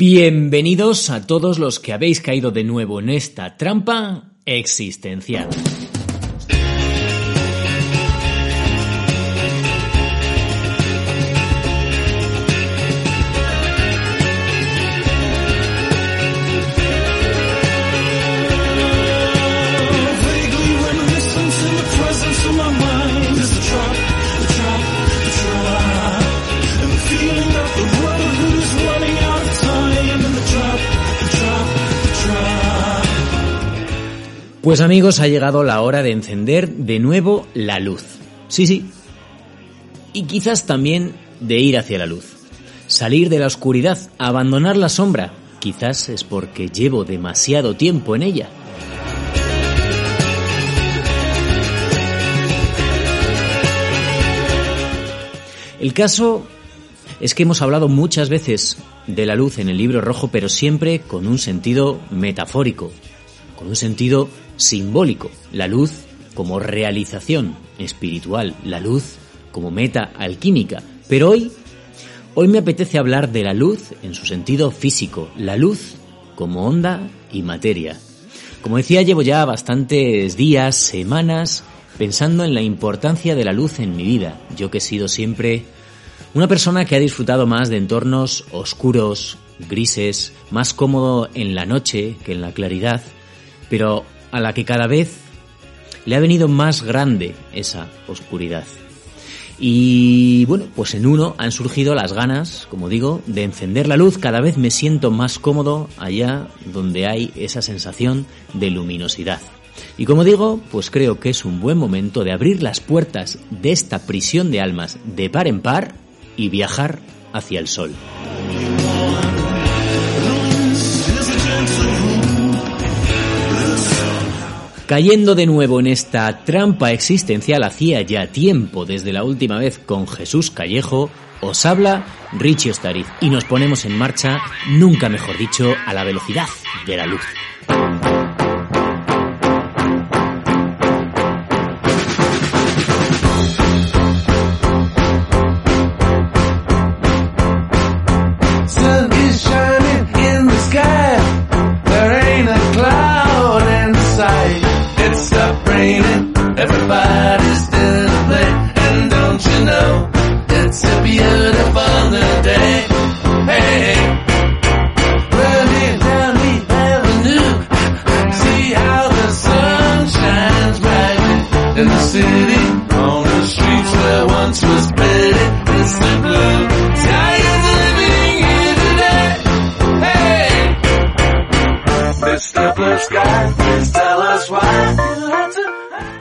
Bienvenidos a todos los que habéis caído de nuevo en esta trampa existencial. Pues amigos, ha llegado la hora de encender de nuevo la luz. Sí, sí. Y quizás también de ir hacia la luz. Salir de la oscuridad, abandonar la sombra. Quizás es porque llevo demasiado tiempo en ella. El caso es que hemos hablado muchas veces de la luz en el libro rojo, pero siempre con un sentido metafórico, con un sentido simbólico, la luz como realización espiritual, la luz como meta alquímica. Pero hoy, hoy me apetece hablar de la luz en su sentido físico, la luz como onda y materia. Como decía, llevo ya bastantes días, semanas, pensando en la importancia de la luz en mi vida. Yo que he sido siempre una persona que ha disfrutado más de entornos oscuros, grises, más cómodo en la noche que en la claridad, pero a la que cada vez le ha venido más grande esa oscuridad. Y bueno, pues en uno han surgido las ganas, como digo, de encender la luz. Cada vez me siento más cómodo allá donde hay esa sensación de luminosidad. Y como digo, pues creo que es un buen momento de abrir las puertas de esta prisión de almas de par en par y viajar hacia el sol. Cayendo de nuevo en esta trampa existencial hacía ya tiempo desde la última vez con Jesús Callejo, os habla Richie Ostariz y nos ponemos en marcha, nunca mejor dicho, a la velocidad de la luz.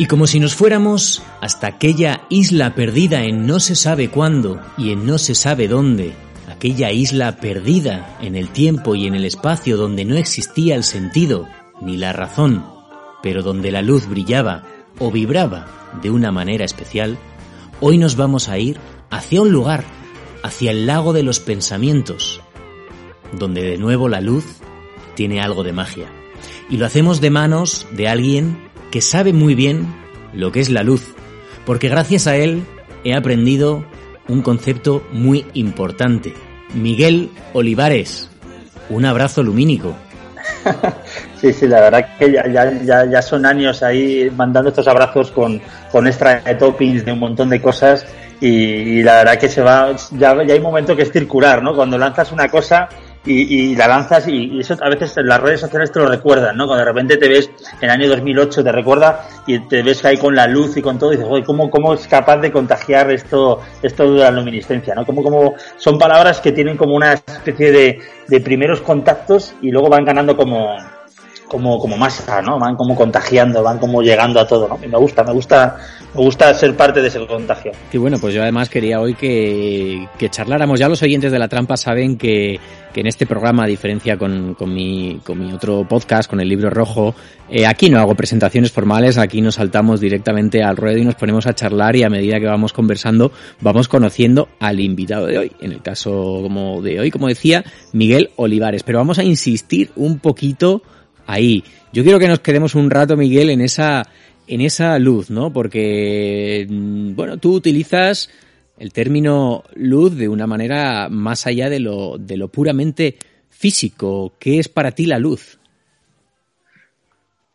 Como si nos fuéramos hasta aquella isla perdida en no se sabe cuándo y en no se sabe dónde, aquella isla perdida en el tiempo y en el espacio donde no existía el sentido ni la razón, pero donde la luz brillaba o vibraba de una manera especial, hoy nos vamos a ir hacia un lugar, hacia el lago de los pensamientos, donde de nuevo la luz tiene algo de magia. Y lo hacemos de manos de alguien que sabe muy bien lo que es la luz, porque gracias a él he aprendido un concepto muy importante. Miguel Olivares, un abrazo lumínico. Sí, sí, la verdad que ya, ya, ya son años ahí mandando estos abrazos con, con extra de toppings de un montón de cosas y, la verdad que se va, ya, ya hay un momento que es circular, ¿no? Cuando lanzas una cosa y, la lanzas y, eso a veces las redes sociales te lo recuerdan, ¿no? Cuando de repente te ves en el año 2008 te recuerda y te ves ahí con la luz y con todo y dices, oye, ¿cómo, cómo es capaz de contagiar esto, esto de la luminiscencia, ¿no? Como, como son palabras que tienen como una especie de, de primeros contactos y luego van ganando como, como, como masa, ¿no? Van como contagiando, van como llegando a todo, ¿no? Y me gusta, me gusta, me gusta ser parte de ese contagio. Y bueno, pues yo además quería hoy que, que charláramos. Ya los oyentes de la trampa saben que, que en este programa, a diferencia con, con, mi, con mi otro podcast, con el libro rojo, eh, aquí no hago presentaciones formales, aquí nos saltamos directamente al ruedo y nos ponemos a charlar y a medida que vamos conversando, vamos conociendo al invitado de hoy. En el caso como de hoy, como decía, Miguel Olivares. Pero vamos a insistir un poquito ahí. Yo quiero que nos quedemos un rato, Miguel, en esa, en esa luz, ¿no? Porque, mm, bueno, tú utilizas el término luz de una manera más allá de lo, de lo puramente físico. ¿Qué es para ti la luz?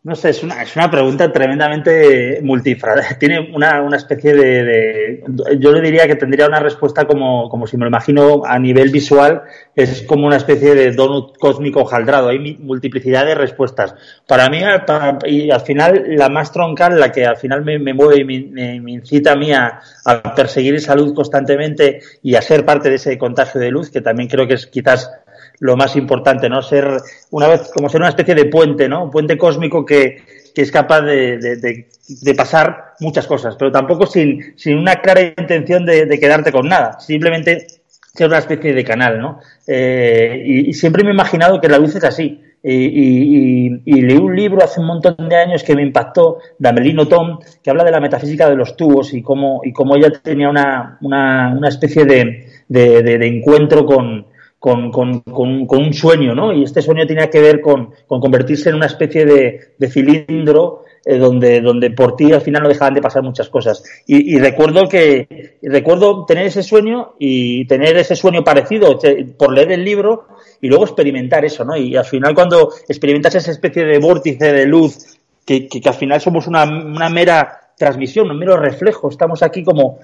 No sé, es una, es una pregunta tremendamente multifrada. Tiene una, una especie de, Yo le diría que tendría una respuesta como, como si me lo imagino a nivel visual, es como una especie de donut cósmico jaldrado. Hay multiplicidad de respuestas. Para mí, y al final, la más troncal, la que al final me, mueve y me, me, incita a mí a perseguir esa luz constantemente y a ser parte de ese contagio de luz, que también creo que es quizás lo más importante, ¿no? Ser una vez como ser una especie de puente, ¿no? Un puente cósmico que, que es capaz de, de, pasar muchas cosas, pero tampoco sin, sin una clara intención de, quedarte con nada, simplemente ser una especie de canal, ¿no? Eh, y, siempre me he imaginado que la luz es así. Y, y, leí un libro hace un montón de años que me impactó, de Amelino Tom, que habla de la metafísica de los tubos y cómo, y cómo ella tenía una, una, una especie de, de encuentro con, con, con, con, un sueño, ¿no? Y este sueño tenía que ver con, convertirse en una especie de, de cilindro eh, donde, donde por ti al final no dejaban de pasar muchas cosas. Y, recuerdo que recuerdo tener ese sueño y tener ese sueño parecido por leer el libro y luego experimentar eso, ¿no? Y al final cuando experimentas esa especie de vórtice de luz, que, que, al final somos una, una mera transmisión, un mero reflejo, estamos aquí como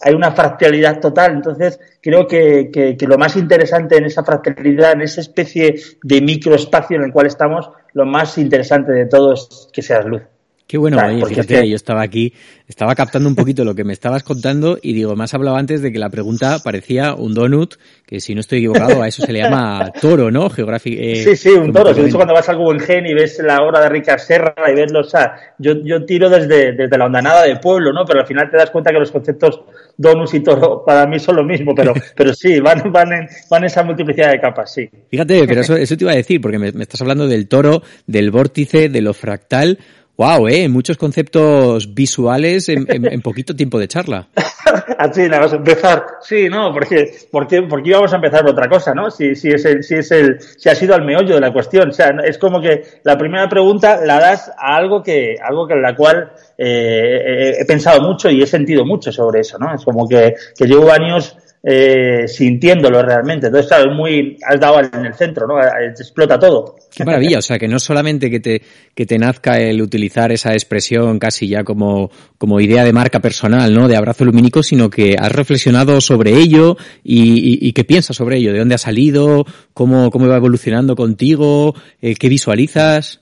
hay una fractalidad total. Entonces, creo que, que, lo más interesante en esa fractalidad, en esa especie de microespacio en el cual estamos, lo más interesante de todo es que seas luz. Qué bueno, fíjate, yo estaba aquí, estaba captando un poquito lo que me estabas contando y digo, más hablado antes de que la pregunta parecía un donut, que si no estoy equivocado a eso se le llama toro, ¿no? Geográfico. Eh, sí, sí, un toro. De hecho, cuando vas al Guggenheim y ves la obra de Ricard Serra y ves los, o sea, yo, yo tiro desde, desde la ondanada del pueblo, ¿no? Pero al final te das cuenta que los conceptos donus y toro para mí son lo mismo, pero, pero sí, van, van, en, van esa multiplicidad de capas, sí. Fíjate, pero eso, eso te iba a decir, porque me, me estás hablando del toro, del vórtice, de lo fractal. Wow, eh, muchos conceptos visuales en, en, poquito tiempo de charla. Así, vamos a empezar. Sí, no, porque, porque, porque íbamos a empezar otra cosa, ¿no? Si, si es el, si es el, si ha sido al meollo de la cuestión. O sea, es como que la primera pregunta la das a algo que, algo que en la cual eh, he pensado mucho y he sentido mucho sobre eso, ¿no? Es como que, que llevo años eh, sintiéndolo realmente. Entonces, claro, muy, has dado en el centro, ¿no? Explota todo. Qué maravilla, o sea, que no solamente que te, que te nazca el utilizar esa expresión casi ya como, como idea de marca personal, ¿no? De abrazo lumínico, sino que has reflexionado sobre ello y, y, qué piensas sobre ello, de dónde ha salido, cómo, cómo va evolucionando contigo, eh, qué visualizas.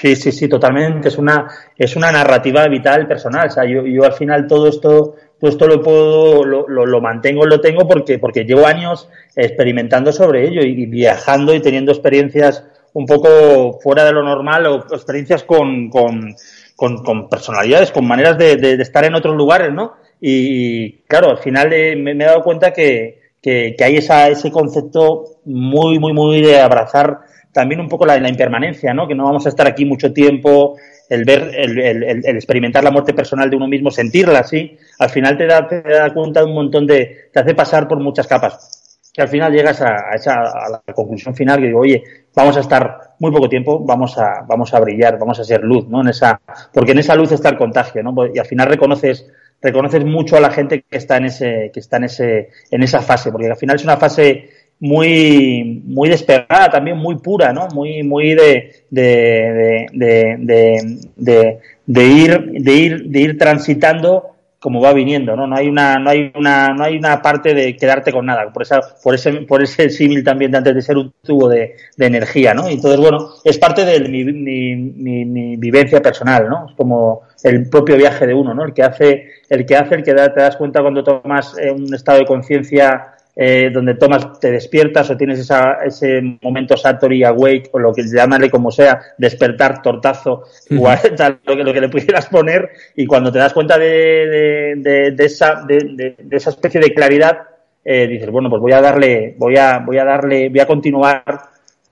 Sí, sí, sí, totalmente. Es una, es una narrativa vital personal. O sea, yo, yo al final todo esto pues esto lo puedo, lo, lo, mantengo, lo tengo porque, porque llevo años experimentando sobre ello y, viajando y teniendo experiencias un poco fuera de lo normal o experiencias con, con, con, personalidades, con maneras de, de, estar en otros lugares, ¿no? Y, claro, al final me, he dado cuenta que, que, que hay esa, ese concepto muy, muy, muy de abrazar también un poco la, la impermanencia, ¿no? Que no vamos a estar aquí mucho tiempo, el ver, el, el, el, experimentar la muerte personal de uno mismo, sentirla así, al final te da, te da cuenta de un montón de, te hace pasar por muchas capas. Que al final llegas a, esa, a la conclusión final que digo, oye, vamos a estar muy poco tiempo, vamos a, vamos a brillar, vamos a ser luz, ¿no? En esa, porque en esa luz está el contagio, ¿no? Y al final reconoces, reconoces mucho a la gente que está en ese, que está en ese, en esa fase, porque al final es una fase muy, muy despegada, también muy pura, ¿no? Muy, muy de, de, de, de, ir, de ir, de ir transitando como va viniendo, ¿no? No hay una, no hay una, no hay una parte de quedarte con nada, por esa, por ese, por ese símil también de antes de ser un tubo de, de energía, ¿no? Entonces, bueno, es parte de mi, mi, mi, mi, vivencia personal, ¿no? Es como el propio viaje de uno, ¿no? El que hace, el que hace, el que da, te das cuenta cuando tomas un estado de conciencia eh, donde tomas, te despiertas o tienes esa, ese momento Satori Awake o lo que llamarle como sea, despertar, tortazo, lo, que, lo que le pudieras poner y cuando te das cuenta de, de, de, esa, de, esa especie de claridad, eh, dices, bueno, pues voy a darle, voy a, voy a darle, voy a continuar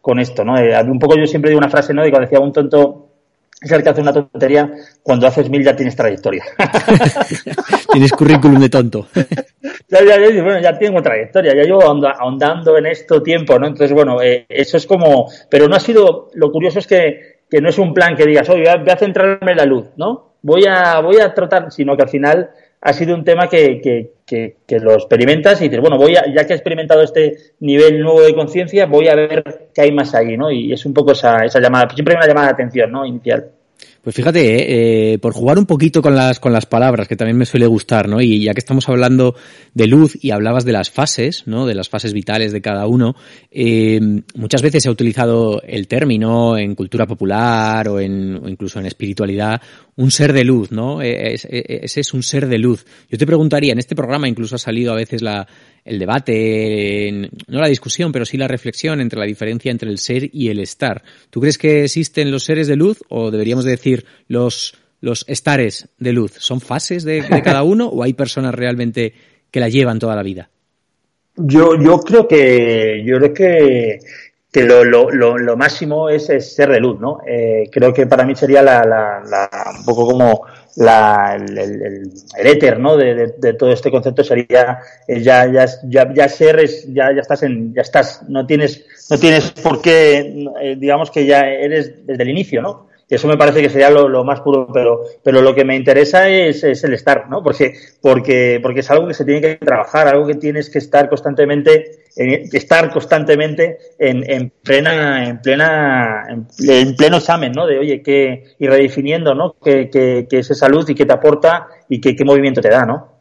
con esto, ¿no? Eh, un poco yo siempre digo una frase, ¿no? Y cuando decía un tonto, es el que hace una tontería, cuando haces mil ya tienes trayectoria. tienes currículum de tonto. ya, ya, ya, bueno, ya tengo trayectoria, ya llevo ahondando en esto tiempo, ¿no? Entonces, bueno, eh, eso es como, pero no ha sido, lo curioso es que, que no es un plan que digas, oye, voy a, centrarme en la luz, ¿no? Voy a, voy a tratar, sino que al final ha sido un tema que, que, que, que lo experimentas y dices, bueno, voy a, ya que he experimentado este nivel nuevo de conciencia, voy a ver qué hay más ahí, ¿no? Y es un poco esa, esa llamada, siempre una llamada de atención, ¿no? Inicial. Pues fíjate, eh, eh, por jugar un poquito con las, con las palabras, que también me suele gustar, ¿no? Y ya que estamos hablando de luz y hablabas de las fases, ¿no? De las fases vitales de cada uno, eh, muchas veces se ha utilizado el término en cultura popular o, en, incluso en espiritualidad, un ser de luz, ¿no? E, e, ese es un ser de luz. Yo te preguntaría, en este programa incluso ha salido a veces la, el debate, no la discusión, pero sí la reflexión entre la diferencia entre el ser y el estar. ¿Tú crees que existen los seres de luz o deberíamos decir los, los estares de luz? ¿Son fases de, cada uno o hay personas realmente que la llevan toda la vida? Yo, yo creo que, yo creo que, que lo, lo, lo, lo máximo es, ser de luz, ¿no? Eh, creo que para mí sería la, la, la un poco como la, el, el, éter, ¿no? De, de, de, todo este concepto sería eh, ya, ya, ya, ya ser es, ya, ya estás en, ya estás, no tienes, no tienes por qué, eh, digamos que ya eres desde el inicio, ¿no? Eso me parece que sería lo, más puro, pero, pero lo que me interesa es, es, el estar, ¿no? Porque, porque, porque es algo que se tiene que trabajar, algo que tienes que estar constantemente, en, estar constantemente en, en plena, en plena, en, en, pleno examen, ¿no? De oye, qué, y redefiniendo, ¿no? Qué, qué, qué es esa luz y qué te aporta y qué movimiento te da, ¿no?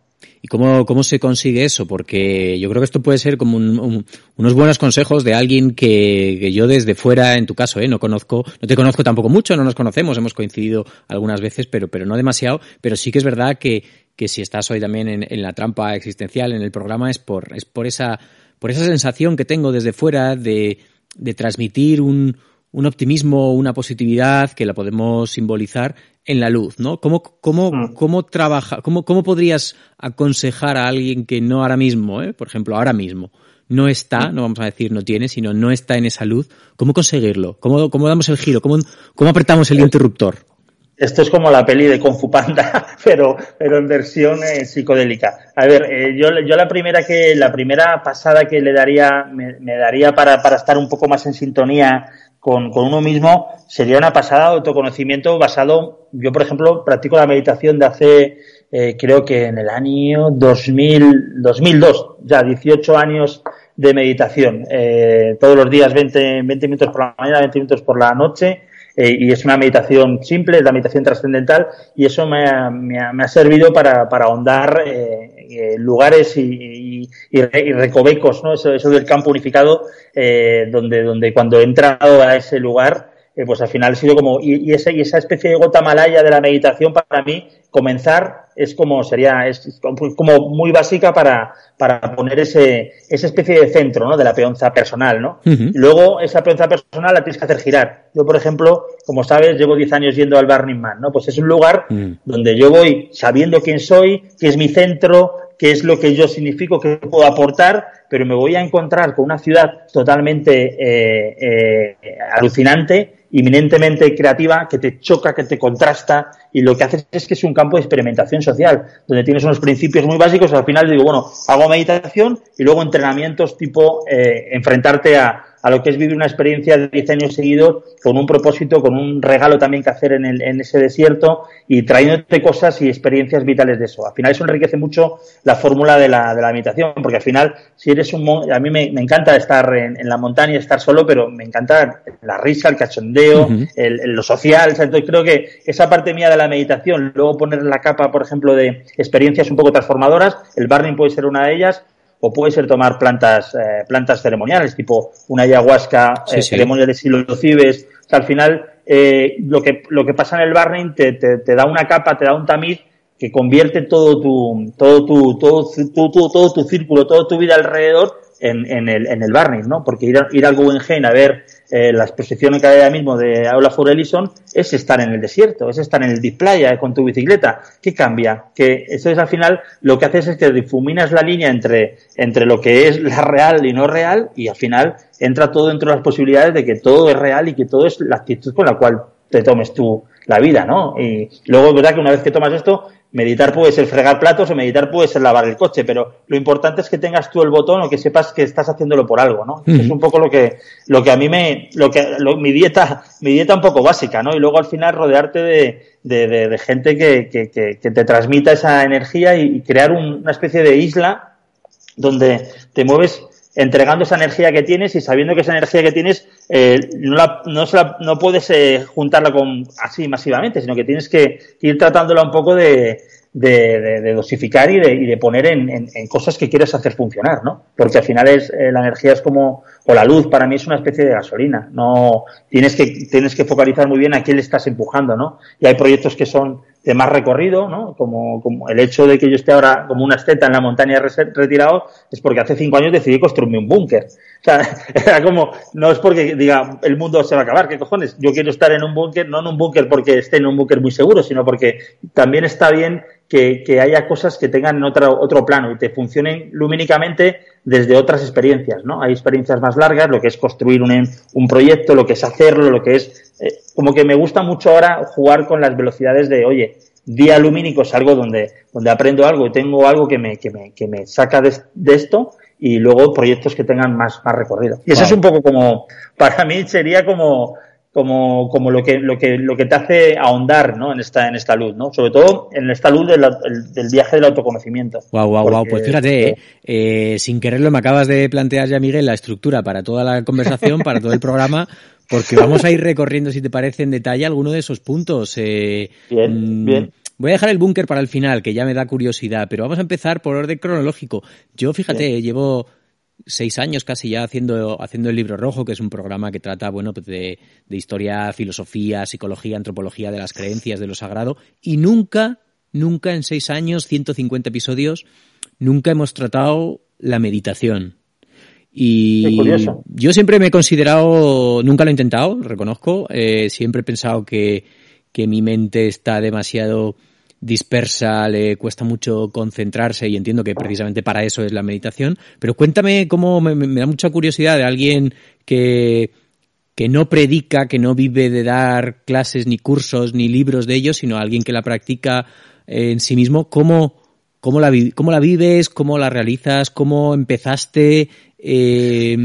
¿Y cómo, cómo se consigue eso? Porque yo creo que esto puede ser como un, un, unos buenos consejos de alguien que, que, yo desde fuera, en tu caso, ¿eh? no conozco, no te conozco tampoco mucho, no nos conocemos, hemos coincidido algunas veces, pero, pero no demasiado, pero sí que es verdad que, que si estás hoy también en, en la trampa existencial, en el programa, es por, es por esa, por esa sensación que tengo desde fuera de, de transmitir un, un optimismo, una positividad que la podemos simbolizar en la luz, ¿no? ¿Cómo, cómo, mm. cómo trabaja, cómo, cómo podrías aconsejar a alguien que no ahora mismo, ¿eh? por ejemplo, ahora mismo, no está, no vamos a decir no tiene, sino no está en esa luz, ¿cómo conseguirlo? ¿Cómo, cómo damos el giro? ¿Cómo, cómo apretamos el interruptor? Esto es como la peli de Kung Fu Panda, pero, pero en versión eh, psicodélica. A ver, eh, yo, yo la primera que, la primera pasada que le daría, me, me daría para, para estar un poco más en sintonía con, con, uno mismo sería una pasada autoconocimiento basado, yo por ejemplo practico la meditación de hace, eh, creo que en el año 2000, 2002, ya 18 años de meditación, eh, todos los días 20, 20 minutos por la mañana, 20 minutos por la noche, eh, y es una meditación simple, es la meditación trascendental, y eso me ha, me ha, me ha servido para, para ahondar eh, lugares y, y, y, recovecos, ¿no? Eso, eso del campo unificado, eh, donde, donde cuando he entrado a ese lugar, eh, pues al final ha sido como, y, y, esa, y esa especie de gota malaya de la meditación para mí, comenzar es como sería, es como muy básica para, para poner ese, esa especie de centro, ¿no? De la peonza personal, ¿no? Uh -huh. Luego, esa peonza personal la tienes que hacer girar. Yo, por ejemplo, como sabes, llevo 10 años yendo al Burning Man, ¿no? Pues es un lugar uh -huh. donde yo voy sabiendo quién soy, qué es mi centro, qué es lo que yo significo, qué puedo aportar, pero me voy a encontrar con una ciudad totalmente eh, eh, alucinante, inminentemente creativa, que te choca, que te contrasta, y lo que haces es que es un campo de experimentación social, donde tienes unos principios muy básicos, al final digo, bueno, hago meditación y luego entrenamientos tipo eh, enfrentarte a, a lo que es vivir una experiencia de 10 años seguidos con un propósito, con un regalo también que hacer en, el, en ese desierto y trayéndote cosas y experiencias vitales de eso. Al final eso enriquece mucho la fórmula de la, de la meditación, porque al final si eres un... A mí me, me encanta estar en, en, la montaña, estar solo, pero me encanta la risa, el cachondeo, uh -huh. el, el, lo social. O sea, entonces creo que esa parte mía de la meditación, luego poner la capa, por ejemplo, de experiencias un poco transformadoras, el burning puede ser una de ellas, o puede ser tomar plantas eh, plantas ceremoniales, tipo una ayahuasca, sí, eh, sí. ceremonia de psilocibes. Sea, al final, eh, lo, que, lo que pasa en el barring te, te, te, da una capa, te da un tamiz que convierte todo tu, todo tu, todo, tu, todo, todo tu círculo, toda tu vida alrededor en, en, el, en el Barney, ¿no? Porque ir, a, ir al Guggenheim a ver eh, la exposición que hay ahora mismo de Aula for Ellison es estar en el desierto, es estar en el deep playa con tu bicicleta. ¿Qué cambia? Que eso es al final lo que haces es que difuminas la línea entre, entre lo que es la real y no real y al final entra todo dentro de las posibilidades de que todo es real y que todo es la actitud con la cual te tomes tú la vida, ¿no? Y luego es verdad que una vez que tomas esto, meditar puede ser fregar platos o meditar puede ser lavar el coche, pero lo importante es que tengas tú el botón o que sepas que estás haciéndolo por algo, ¿no? Es un poco lo que, lo que a mí me, lo que, mi dieta, mi dieta un poco básica, ¿no? Y luego al final rodearte de, de, de, gente que, que, que, te transmita esa energía y, crear una especie de isla donde te mueves entregando esa energía que tienes y sabiendo que esa energía que tienes eh, no, la, no, no, puedes eh, juntarla con así masivamente, sino que tienes que ir tratándola un poco de, de, dosificar y de, y de poner en, en, cosas que quieres hacer funcionar, ¿no? Porque al final es eh, la energía es como o la luz para mí es una especie de gasolina. No tienes que tienes que focalizar muy bien a quién le estás empujando, ¿no? Y hay proyectos que son de más recorrido, ¿no? Como, como el hecho de que yo esté ahora como una esteta en la montaña retirado es porque hace cinco años decidí construirme un búnker. O sea, era como, no es porque diga el mundo se va a acabar, ¿qué cojones? Yo quiero estar en un búnker, no en un búnker porque esté en un búnker muy seguro, sino porque también está bien que, que haya cosas que tengan otro, otro plano y te funcionen lumínicamente desde otras experiencias, ¿no? Hay experiencias más largas, lo que es construir un, un proyecto, lo que es hacerlo, lo que es eh, como que me gusta mucho ahora jugar con las velocidades de, oye, día lumínico es algo donde, donde aprendo algo y tengo algo que me, que me, que me saca de, esto y luego proyectos que tengan más, más recorrido. Y eso es un poco como, para mí sería como, como, como lo que, lo que, lo que te hace ahondar, ¿no? En esta, en esta luz, ¿no? Sobre todo en esta luz del, del viaje del autoconocimiento. Wow, wow, wow. Pues fíjate, eh, eh, sin quererlo me acabas de plantear ya, Miguel, la estructura para toda la conversación, para todo el programa, porque vamos a ir recorriendo, si te parece, en detalle alguno de esos puntos. Eh, bien, mm, bien. Voy a dejar el búnker para el final, que ya me da curiosidad, pero vamos a empezar por orden cronológico. Yo, fíjate, llevo seis años casi ya haciendo, haciendo el libro rojo, que es un programa que trata, bueno, pues de, de historia, filosofía, psicología, antropología de las creencias, de lo sagrado, y nunca, nunca en seis años, 150 episodios, nunca hemos tratado la meditación. Y yo siempre me he considerado, nunca lo he intentado, reconozco, eh, siempre he pensado que, que mi mente está demasiado dispersa, le cuesta mucho concentrarse y entiendo que precisamente para eso es la meditación. Pero cuéntame cómo me, da mucha curiosidad de alguien que, que no predica, que no vive de dar clases ni cursos ni libros de ellos, sino alguien que la practica en sí mismo, cómo, cómo, la, cómo la vives, cómo la realizas, cómo empezaste eh,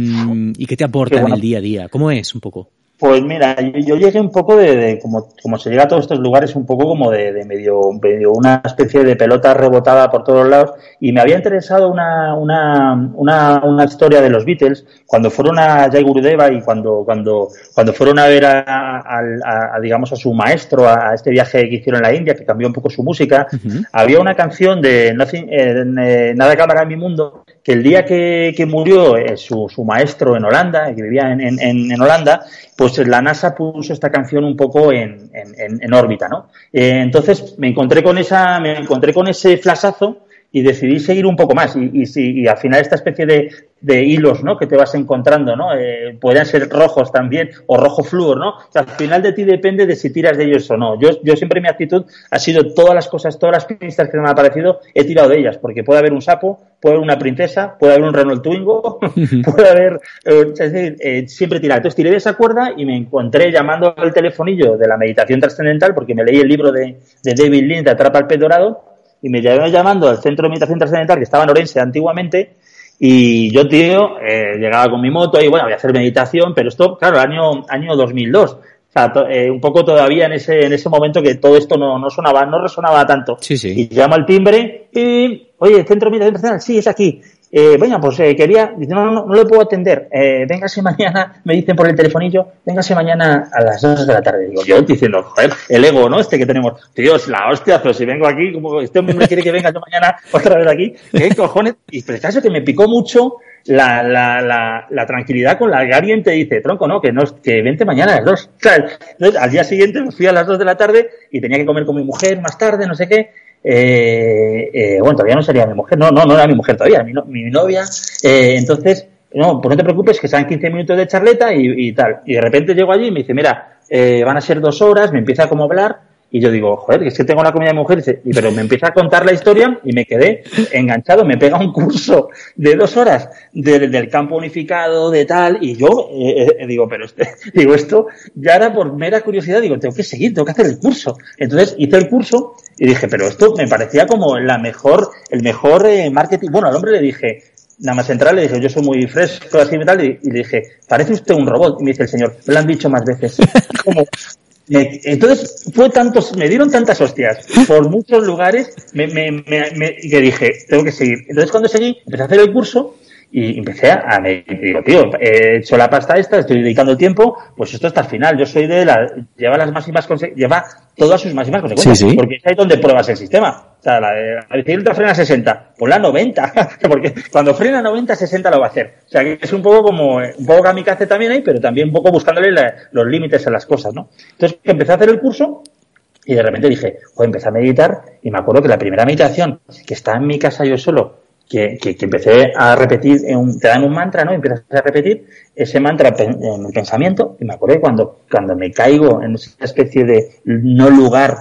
y qué te aporta en el día a día. ¿Cómo es un poco? Pues mira, yo, llegué un poco de, como, como, se llega a todos estos lugares, un poco como de, de medio, medio, una especie de pelota rebotada por todos lados y me había interesado una, una, una, una historia de los Beatles cuando fueron a Jai Gurudeva y cuando, cuando, cuando fueron a ver a, a, digamos, a su maestro, a, este viaje que hicieron en la India, que cambió un poco su música, había una canción de Nothing, eh, Nada Cámara en mi mundo el día que, que murió eh, su, su, maestro en Holanda, que vivía en, en, Holanda, pues la NASA puso esta canción un poco en, en órbita, ¿no? Eh, entonces me encontré con esa, me encontré con ese flasazo y decidí seguir un poco más. Y, y, y al final esta especie de, de, hilos ¿no? que te vas encontrando, ¿no? Eh, pueden ser rojos también o rojo flúor, ¿no? O sea, al final de ti depende de si tiras de ellos o no. Yo, yo siempre mi actitud ha sido todas las cosas, todas las pistas que me han aparecido, he tirado de ellas, porque puede haber un sapo, puede haber una princesa, puede haber un Renault Twingo, puede haber, eh, es decir, eh, siempre tirar. Entonces tiré de esa cuerda y me encontré llamando al telefonillo de la meditación trascendental, porque me leí el libro de, de David Lynch, de Atrapa el pez dorado, y me llevé llamando al centro de meditación trascendental que estaba en Orense antiguamente y yo, tío, eh, llegaba con mi moto y bueno, voy a hacer meditación, pero esto, claro, año, año 2002. O sea, eh, un poco todavía en ese, en ese momento que todo esto no, no sonaba, no resonaba tanto. Sí, sí. Y llamo al timbre y, oye, centro meditación trascendental, sí, es aquí. Eh, bueno, pues eh, quería, dice, no, no, no le puedo atender, eh, véngase mañana, me dicen por el telefonillo, véngase mañana a las 2 de la tarde. Digo, yo diciendo, joder, el ego, ¿no? Este que tenemos, tío, es la hostia, pero si vengo aquí, como este hombre quiere que venga yo mañana otra vez aquí, ¿qué cojones? Y pero caso que me picó mucho la, la, la, la, tranquilidad con la que alguien te dice, tronco, no, que no, que vente mañana a las 2. Entonces, al día siguiente me fui a las 2 de la tarde y tenía que comer con mi mujer más tarde, no sé qué, eh, eh, bueno, todavía no sería mi mujer, no, no, no era mi mujer todavía, mi, mi novia, eh, entonces, no, pues no te preocupes, que sean 15 minutos de charleta y, y, tal. Y de repente llego allí y me dice, mira, eh, van a ser dos horas, me empieza como a hablar y yo digo, joder, es que tengo la comida de mujer, y pero me empieza a contar la historia y me quedé enganchado, me pega un curso de dos horas del campo unificado, de tal, y yo eh, eh, digo, pero este, digo, esto ya era por mera curiosidad, digo, tengo que seguir, tengo que hacer el curso. Entonces hice el curso y dije, pero esto me parecía como la mejor, el mejor eh, marketing. Bueno, al hombre le dije, nada más entrar le dije, yo soy muy fresco, así y tal, y, le dije, parece usted un robot. Y me dice el señor, lo han dicho más veces. entonces fue tantos, me dieron tantas hostias por muchos lugares me, me, me, que dije, tengo que seguir. Entonces cuando seguí, empecé a hacer el curso y empecé a, me digo, tío, he hecho la pasta esta, estoy dedicando el tiempo, pues esto hasta el final. Yo soy de la, lleva las máximas, lleva todas sus máximas consecuencias, porque es ahí donde pruebas el sistema. O sea, la, la bicicleta frena a 60, pues la 90, porque cuando frena a 90, 60 lo va a hacer. O sea, que es un poco como, un poco kamikaze también ahí, pero también un poco buscándole los límites a las cosas, ¿no? Entonces, empecé a hacer el curso y de repente dije, pues empecé a meditar y me acuerdo que la primera meditación que estaba en mi casa yo solo, que, que, empecé a repetir, un, te dan un mantra, ¿no? Empiezas a repetir ese mantra en el pensamiento. Y me acuerdo cuando, cuando me caigo en esa especie de no lugar,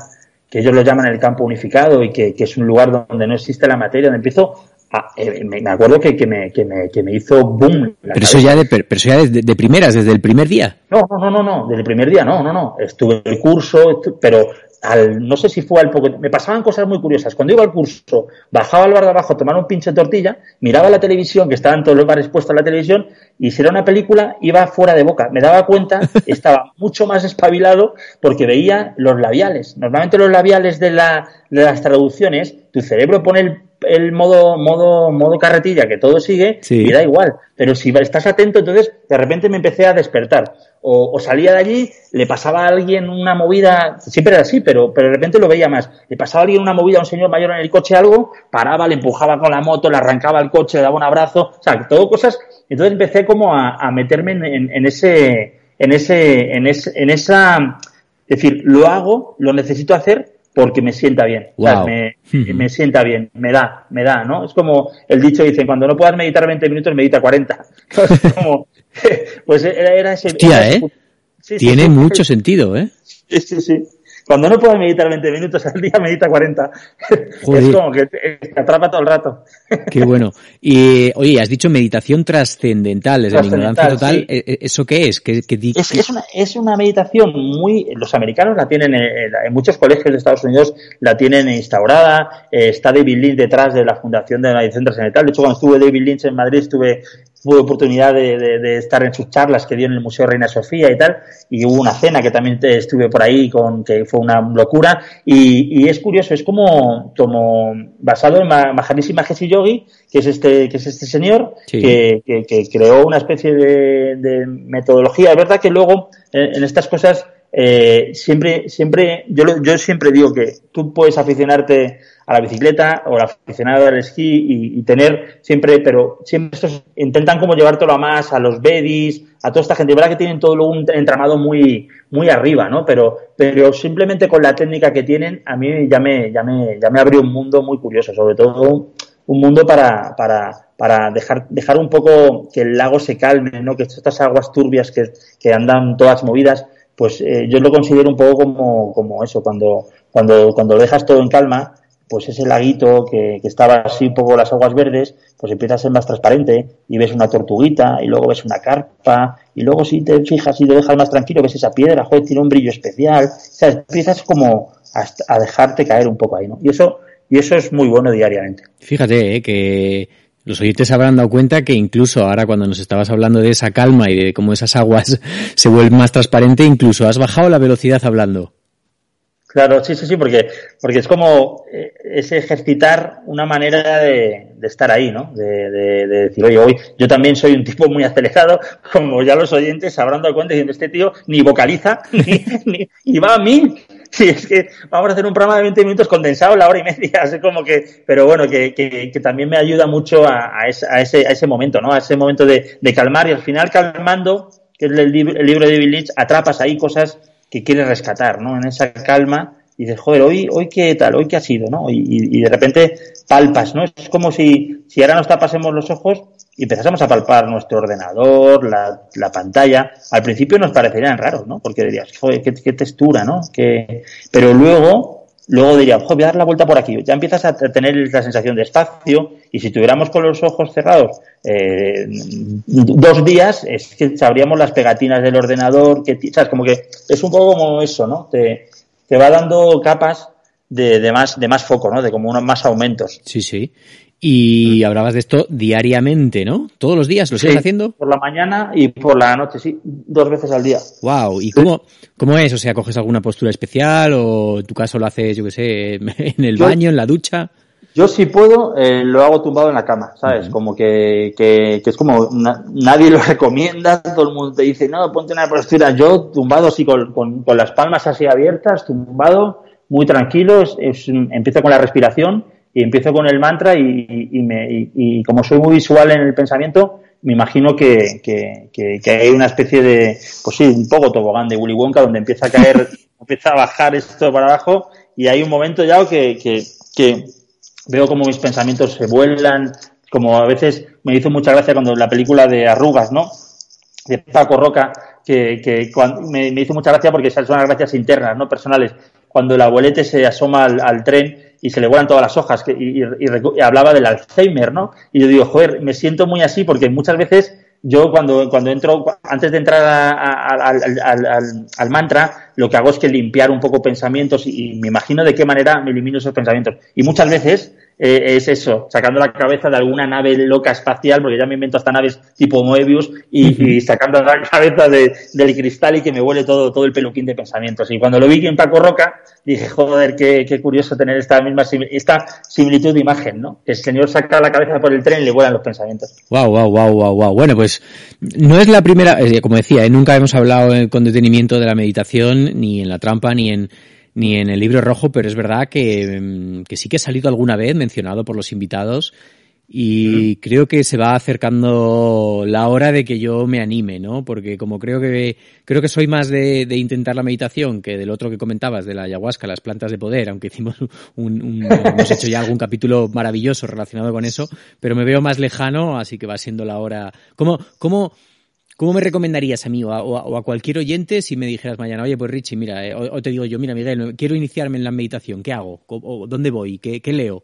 que ellos lo llaman el campo unificado y que, que es un lugar donde no existe la materia, donde empiezo a, eh, me, acuerdo que, que, me, que, me, que me hizo boom. pero, eso ya de, pero eso ya de, de, primeras, desde el primer día. No, no, no, no, no, desde el primer día, no, no, no. Estuve el curso, pero al, no sé si fue al poco, me pasaban cosas muy curiosas. Cuando iba al curso, bajaba al bar de abajo a tomar un pinche tortilla, miraba la televisión, que estaban todos los bares puestos a la televisión, y si era una película, iba fuera de boca. Me daba cuenta, estaba mucho más espabilado porque veía los labiales. Normalmente los labiales de, la, de las traducciones, tu cerebro pone el el modo, modo, modo carretilla, que todo sigue, y da igual. Pero si estás atento, entonces de repente me empecé a despertar. O, salía de allí, le pasaba a alguien una movida, siempre era así, pero, pero de repente lo veía más. Le pasaba a alguien una movida a un señor mayor en el coche algo, paraba, le empujaba con la moto, le arrancaba el coche, le daba un abrazo, o sea, todo cosas. Entonces empecé como a, meterme en, en, ese, en ese, en ese, en esa, es decir, lo hago, lo necesito hacer, porque me sienta bien. me, sienta bien, me da, me da, ¿no? Es como el dicho dice, cuando no puedas meditar 20 minutos, medita 40. como, pues era, ese... ¿eh? Tiene mucho sentido, ¿eh? Sí, sí, sí. Cuando no puedo meditar 20 minutos al día, medita 40. Es como que te, atrapa todo el rato. Qué bueno. Y, oye, has dicho meditación trascendental, desde la ignorancia total. ¿e, e, ¿Eso qué es? ¿Qué, es, es, una, es una meditación muy... Los americanos la tienen, en, en muchos colegios de Estados Unidos la tienen instaurada. Eh, está David Lynch detrás de la fundación de la meditación trascendental. De hecho, cuando estuve David Lynch en Madrid, estuve tuve oportunidad de, de, estar en sus charlas que dio en el Museo Reina Sofía y tal, y hubo una cena que también estuve por ahí con que fue una locura, y, y es curioso, es como, como basado en Maharishi Mahesh Yogi, que es este, que es este señor, que, que, que, creó una especie de, de metodología, es verdad que luego en, en estas cosas eh, siempre, siempre, yo, yo siempre digo que tú puedes aficionarte a la bicicleta o aficionado al esquí y, tener siempre, pero siempre estos intentan como llevártelo a más, a los bedis, a toda esta gente. verdad que tienen todo un entramado muy, muy arriba, ¿no? Pero, pero simplemente con la técnica que tienen, a mí ya me, ya me, ya me abrió un mundo muy curioso, sobre todo un mundo para, para, para dejar, dejar un poco que el lago se calme, ¿no? Que estas aguas turbias que, que andan todas movidas, pues eh, yo lo considero un poco como, como eso, cuando, cuando, cuando lo dejas todo en calma, pues ese laguito que, que, estaba así un poco las aguas verdes, pues empieza a ser más transparente y ves una tortuguita y luego ves una carpa y luego si te fijas y te dejas más tranquilo ves esa piedra, joder, tiene un brillo especial, o sea, empiezas como a, a, dejarte caer un poco ahí, ¿no? Y eso, y eso es muy bueno diariamente. Fíjate, ¿eh? que los oyentes habrán dado cuenta que incluso ahora cuando nos estabas hablando de esa calma y de cómo esas aguas se vuelven más transparentes, incluso has bajado la velocidad hablando. Claro, sí, sí, sí, porque, porque es como eh, es ejercitar una manera de, estar ahí, ¿no? De, de, de, decir, oye, hoy yo también soy un tipo muy acelerado, como ya los oyentes habrán dado cuenta diciendo, este tío ni vocaliza, ni, ni, y va a mí. Sí, es que vamos a hacer un programa de 20 minutos condensado la hora y media, es como que, pero bueno, que, que, que también me ayuda mucho a, a, ese, a, ese, momento, ¿no? A ese momento de, de calmar y al final calmando, que es el, el libro de David Lynch, atrapas ahí cosas que quieres rescatar, ¿no? En esa calma y dices, joder, hoy, hoy qué tal, hoy qué ha sido, ¿no? Y, y, de repente palpas, ¿no? Es como si, si ahora nos tapásemos los ojos y empezásemos a palpar nuestro ordenador, la, la pantalla, al principio nos parecerían raros, ¿no? Porque dirías, joder, qué, qué textura, ¿no? Que... Pero luego, luego diría, joder, voy a dar la vuelta por aquí. Ya empiezas a tener la sensación de espacio y si tuviéramos con los ojos cerrados eh, dos días, es que sabríamos las pegatinas del ordenador, que, ¿sabes? Como que es un poco como eso, ¿no? Te, te va dando capas de, de, más, de más foco, ¿no? De como unos más aumentos. Sí, sí. Y hablabas de esto diariamente, ¿no? ¿Todos los días lo sigues Sí, haciendo? Por la mañana y por la noche, sí, dos veces al día. Wow, ¿y cómo, cómo es? O sea, ¿coges alguna postura especial o en tu caso lo haces, yo qué sé, en el Yo- baño, en la ducha? Yo si puedo, eh, lo hago tumbado en la cama, ¿sabes? Como que, que, que es como na- nadie lo recomienda, todo el mundo te dice, no, ponte una postura. Yo tumbado así con, con, con las palmas así abiertas, tumbado, muy tranquilo, es- es- empiezo con la respiración y empiezo con el mantra y, y- me, y, como soy muy visual en el pensamiento, me imagino que, que, que, hay una especie de, pues sí, un poco tobogán de Willy Wonka donde empieza a caer, empieza a bajar esto para abajo y hay un momento ya que, que, veo como mis pensamientos se vuelan, como a veces me hizo mucha gracia cuando la película de Arrugas, ¿no? De Paco Roca, que, que me, hizo mucha gracia porque esas son las gracias internas, ¿no? Personales. Cuando el abuelete se asoma al tren y se le vuelan todas las hojas que, y, hablaba del Alzheimer, ¿no? Y yo digo, joder, me siento muy así porque muchas veces yo cuando, cuando entro, antes de entrar a- al, al- mantra, lo que hago es que limpiar un poco pensamientos y me imagino de qué manera me elimino esos pensamientos. Y muchas veces eh, es eso, sacando la cabeza de alguna nave loca espacial, porque ya me invento hasta naves tipo Moebius, y, y sacando la cabeza de- del cristal y que me huele todo, todo el peluquín de pensamientos. Y cuando lo vi en Paco Roca, dije, joder, qué, qué curioso tener esta misma esta similitud de imagen, ¿no? Que el señor saca la cabeza por el tren y le vuelan los pensamientos. Wow, wow, wow, wow, wow. Bueno, pues no es la primera, eh, como decía, eh, nunca hemos hablado con detenimiento de la meditación, ni en la trampa, ni en ni en el libro rojo, pero es verdad que, mm, que sí que ha salido alguna vez mencionado por los invitados y creo que se va acercando la hora de que yo me anime, ¿no? Porque como creo que creo que soy más de, de intentar la meditación que del otro que comentabas, de la ayahuasca, las plantas de poder, aunque hicimos un, un- hemos hecho ya algún capítulo maravilloso relacionado con eso, pero me veo más lejano, así que va siendo la hora. ¿Cómo, cómo, cómo me recomendarías a mí o a, o cualquier oyente si me dijeras mañana, oye, pues Richie, mira, eh, o, o te digo yo, mira, Miguel, quiero iniciarme en la meditación, ¿qué hago? ¿O- o ¿Dónde voy? ¿Qué, qué leo?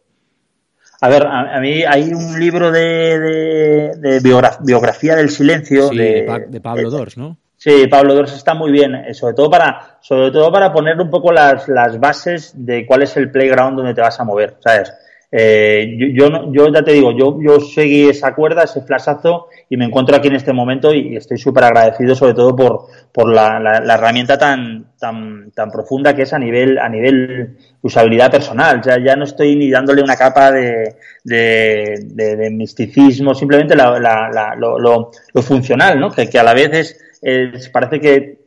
A ver, a, a mí hay un libro de, de, de biogra- biografía del silencio Sí, de, de, Pa- de Pablo Dors, ¿no? Sí, Pablo Dors está muy bien, eh, sobre todo para, sobre todo para poner un poco las, las bases de cuál es el playground donde te vas a mover, ¿sabes? Eh, yo, yo, yo ya te digo, yo, yo seguí esa cuerda, ese flashazo y me encuentro aquí en este momento y estoy súper agradecido sobre todo por, por la, la, la herramienta tan, tan, tan profunda que es a nivel, a nivel usabilidad personal. Ya, ya no estoy ni dándole una capa de, de, de- misticismo, simplemente lo, lo- funcional, ¿no? Que, que a la vez es, es- parece que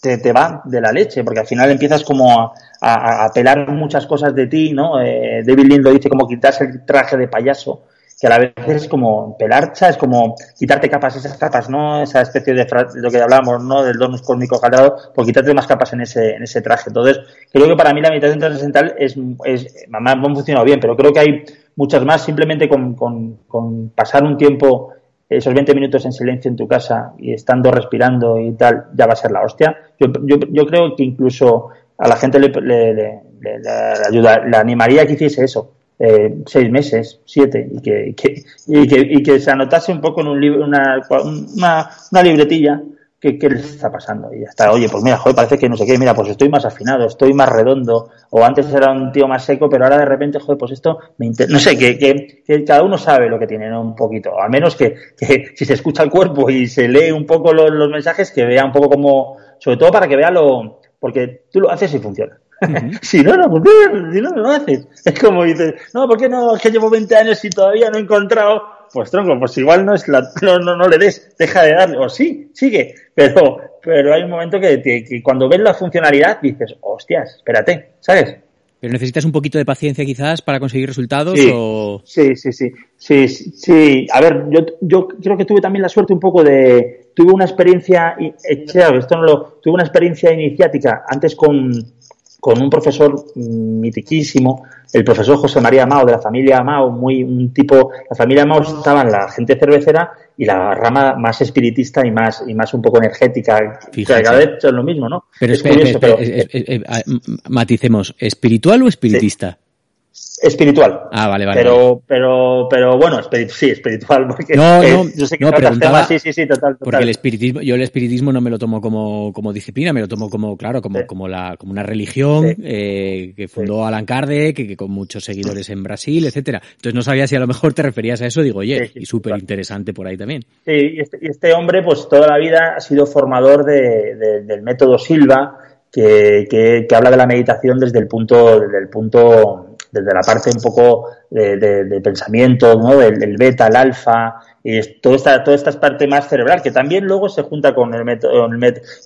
te, te va de la leche, porque al final empiezas como a, a, pelar muchas cosas de ti, ¿no? Eh, David Lind lo dice como quitarse el traje de payaso, que a la vez es como pelarcha, es como quitarte capas, esas capas, ¿no? Esa especie de, de lo que hablábamos, ¿no? Del donus cósmico jalado, por quitarte más capas en ese, en ese traje. Entonces, creo que para mí la meditación trascendental es, es, me ha funcionado bien, pero creo que hay muchas más simplemente con, con, con pasar un tiempo esos 20 minutos en silencio en tu casa y estando respirando y tal, ya va a ser la hostia. Yo, yo, yo creo que incluso a la gente le, le, le, le- le ayuda, le animaría que hiciese eso. eh, seis meses, siete, y que, y que, y que, y que se anotase un poco en un libro, una, una, una libretilla qué, qué les está pasando. Y ya está, oye, pues mira, joder, parece que no sé qué, mira, pues estoy más afinado, estoy más redondo, o antes era un tío más seco, pero ahora de repente, joder, pues esto me. No sé, que, que, que cada uno sabe lo que tiene, ¿no? Un poquito. Al menos que, que si se escucha el cuerpo y se lee un poco los, los mensajes, que vea un poco como, sobre todo para que vea lo, porque tú lo haces y funciona. si no, no funciona, si no, no lo haces. Es como dices, no, ¿por qué no? Es que llevo 20 años y todavía no he encontrado. Pues tronco, pues igual no es la, no, no, no le des, deja de darle, o sí, sigue, pero, pero hay un momento que, que, que cuando ves la funcionalidad dices, hostias, espérate, ¿sabes? Pero necesitas un poquito de paciencia quizás para conseguir resultados Sí. o... Sí, sí, sí, sí, sí, sí. A ver, yo, yo creo que tuve también la suerte un poco de, tuve una experiencia, eh, claro, esto no lo, tuve una experiencia iniciática antes con, con un profesor mitiquísimo, el profesor José María Mao, de la familia Mao, muy un tipo, la familia Mao estaban la gente cervecera y la rama más espiritista y más y más un poco energética. Cada vez es lo mismo, ¿no? Pero, es curioso, pero maticemos, ¿espiritual o espiritista? Espiritual. Ah, vale, vale. Pero, pero, pero bueno, sí, espiritual. Porque, no, no, yo sé que no, preguntaba, sí, sí, sí, total, total, Porque el espiritismo, yo el espiritismo no me lo tomo como, como disciplina, me lo tomo como, claro, como, como la, como una religión, eh, que fundó Alan Kardec, que, que, con muchos seguidores en Brasil, etcétera. Entonces no sabía si a lo mejor te referías a eso, digo, oye, y súper interesante por ahí también. Sí, y este, y este, hombre, pues toda la vida ha sido formador de, de, del método Silva, que, que, que habla de la meditación desde el punto, desde el punto desde la parte un poco de, de, pensamiento, ¿no? Del, beta, el alfa, y toda esta, toda esta parte más cerebral, que también luego se junta con el,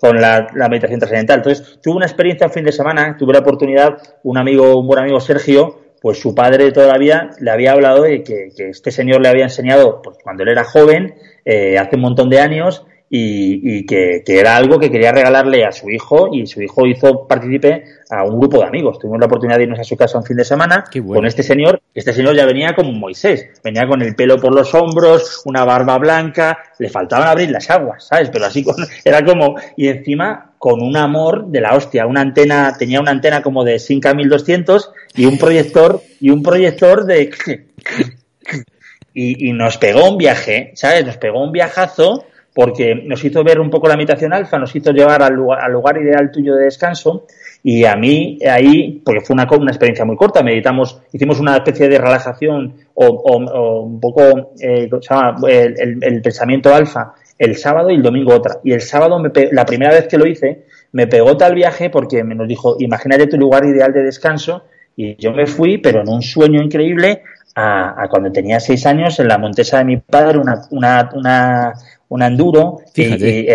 con la, meditación trascendental. Entonces, tuve una experiencia un fin de semana, tuve la oportunidad, un amigo, un buen amigo Sergio, pues su padre todavía le había hablado de que, que este señor le había enseñado, pues cuando él era joven, eh, hace un montón de años, y, y que, que, era algo que quería regalarle a su hijo y su hijo hizo partícipe a un grupo de amigos. Tuvimos la oportunidad de irnos a su casa un fin de semana con este señor. Este señor ya venía como Moisés, venía con el pelo por los hombros, una barba blanca, le faltaban abrir las aguas, ¿sabes? Pero así con, era como, y encima con un amor de la hostia, una antena, tenía una antena como de Sinca 1200 y un proyector, y un proyector de, y, y nos pegó un viaje, ¿sabes? Nos pegó un viajazo porque nos hizo ver un poco la meditación alfa, nos hizo llevar al lugar, al lugar ideal tuyo de descanso y a mí ahí, porque fue una, una experiencia muy corta, meditamos, hicimos una especie de relajación o, o, un poco eh, el, el, pensamiento alfa el sábado y el domingo otra. Y el sábado, me la primera vez que lo hice, me pegó tal viaje porque me nos dijo, imagínate tu lugar ideal de descanso y yo me fui, pero en un sueño increíble, a, a, cuando tenía seis años en la montesa de mi padre, una, una, una, un enduro y,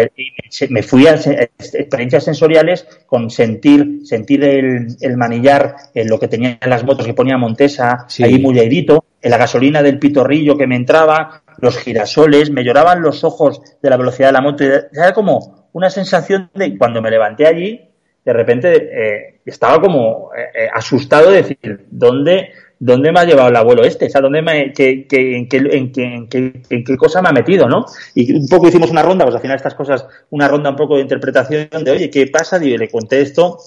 me fui a experiencias sensoriales con sentir sentir el, el manillar en lo que tenía en las motos que ponía Montesa ahí muy airito, en la gasolina del pitorrillo que me entraba los girasoles me lloraban los ojos de la velocidad de la moto era como una sensación de cuando me levanté allí de repente eh, estaba como eh, eh, asustado de decir dónde ¿dónde me ha llevado el abuelo este? O sea, ¿dónde qué, en, qué, cosa me ha metido, no? Y un poco hicimos una ronda, pues al final estas cosas, una ronda un poco de interpretación de, oye, ¿qué pasa? Y le conté esto,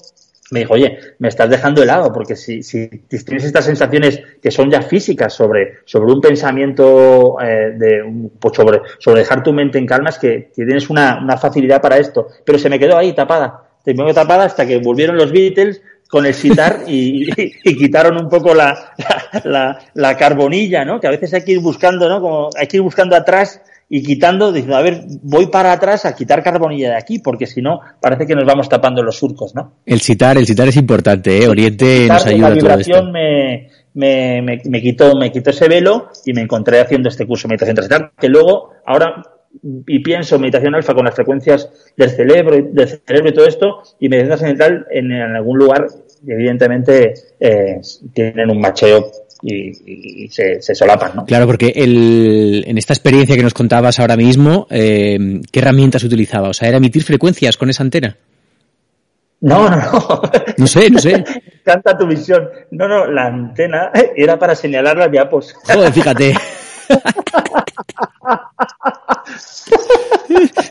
me dijo, oye, me estás dejando helado, porque si, si tienes estas sensaciones que son ya físicas sobre, sobre un pensamiento, eh, de, pues sobre, sobre dejar tu mente en calma, es que, tienes una, una facilidad para esto. Pero se me quedó ahí tapada. Se me quedó tapada hasta que volvieron los Beatles, con el sitar y, y, quitaron un poco la, la, la, carbonilla, ¿no? Que a veces hay que ir buscando, ¿no? Como hay que ir buscando atrás y quitando, diciendo, a ver, voy para atrás a quitar carbonilla de aquí, porque si no, parece que nos vamos tapando los surcos, ¿no? El sitar, el sitar es importante, ¿eh? Oriente nos ayuda la vibración Me, me, me, me, quitó, me quitó ese velo y me encontré haciendo este curso de meditación que luego, ahora y pienso meditación alfa con las frecuencias del cerebro, del cerebro y todo esto, y meditación trascendental en, en algún lugar, evidentemente, eh, tienen un macheo y, y se, se, solapan, ¿no? Claro, porque el, en esta experiencia que nos contabas ahora mismo, eh, ¿qué herramientas utilizaba? O sea, ¿era emitir frecuencias con esa antena? No, no, no. No sé, no sé. Canta tu visión. No, no, la antena era para señalar las diapos. Joder, fíjate.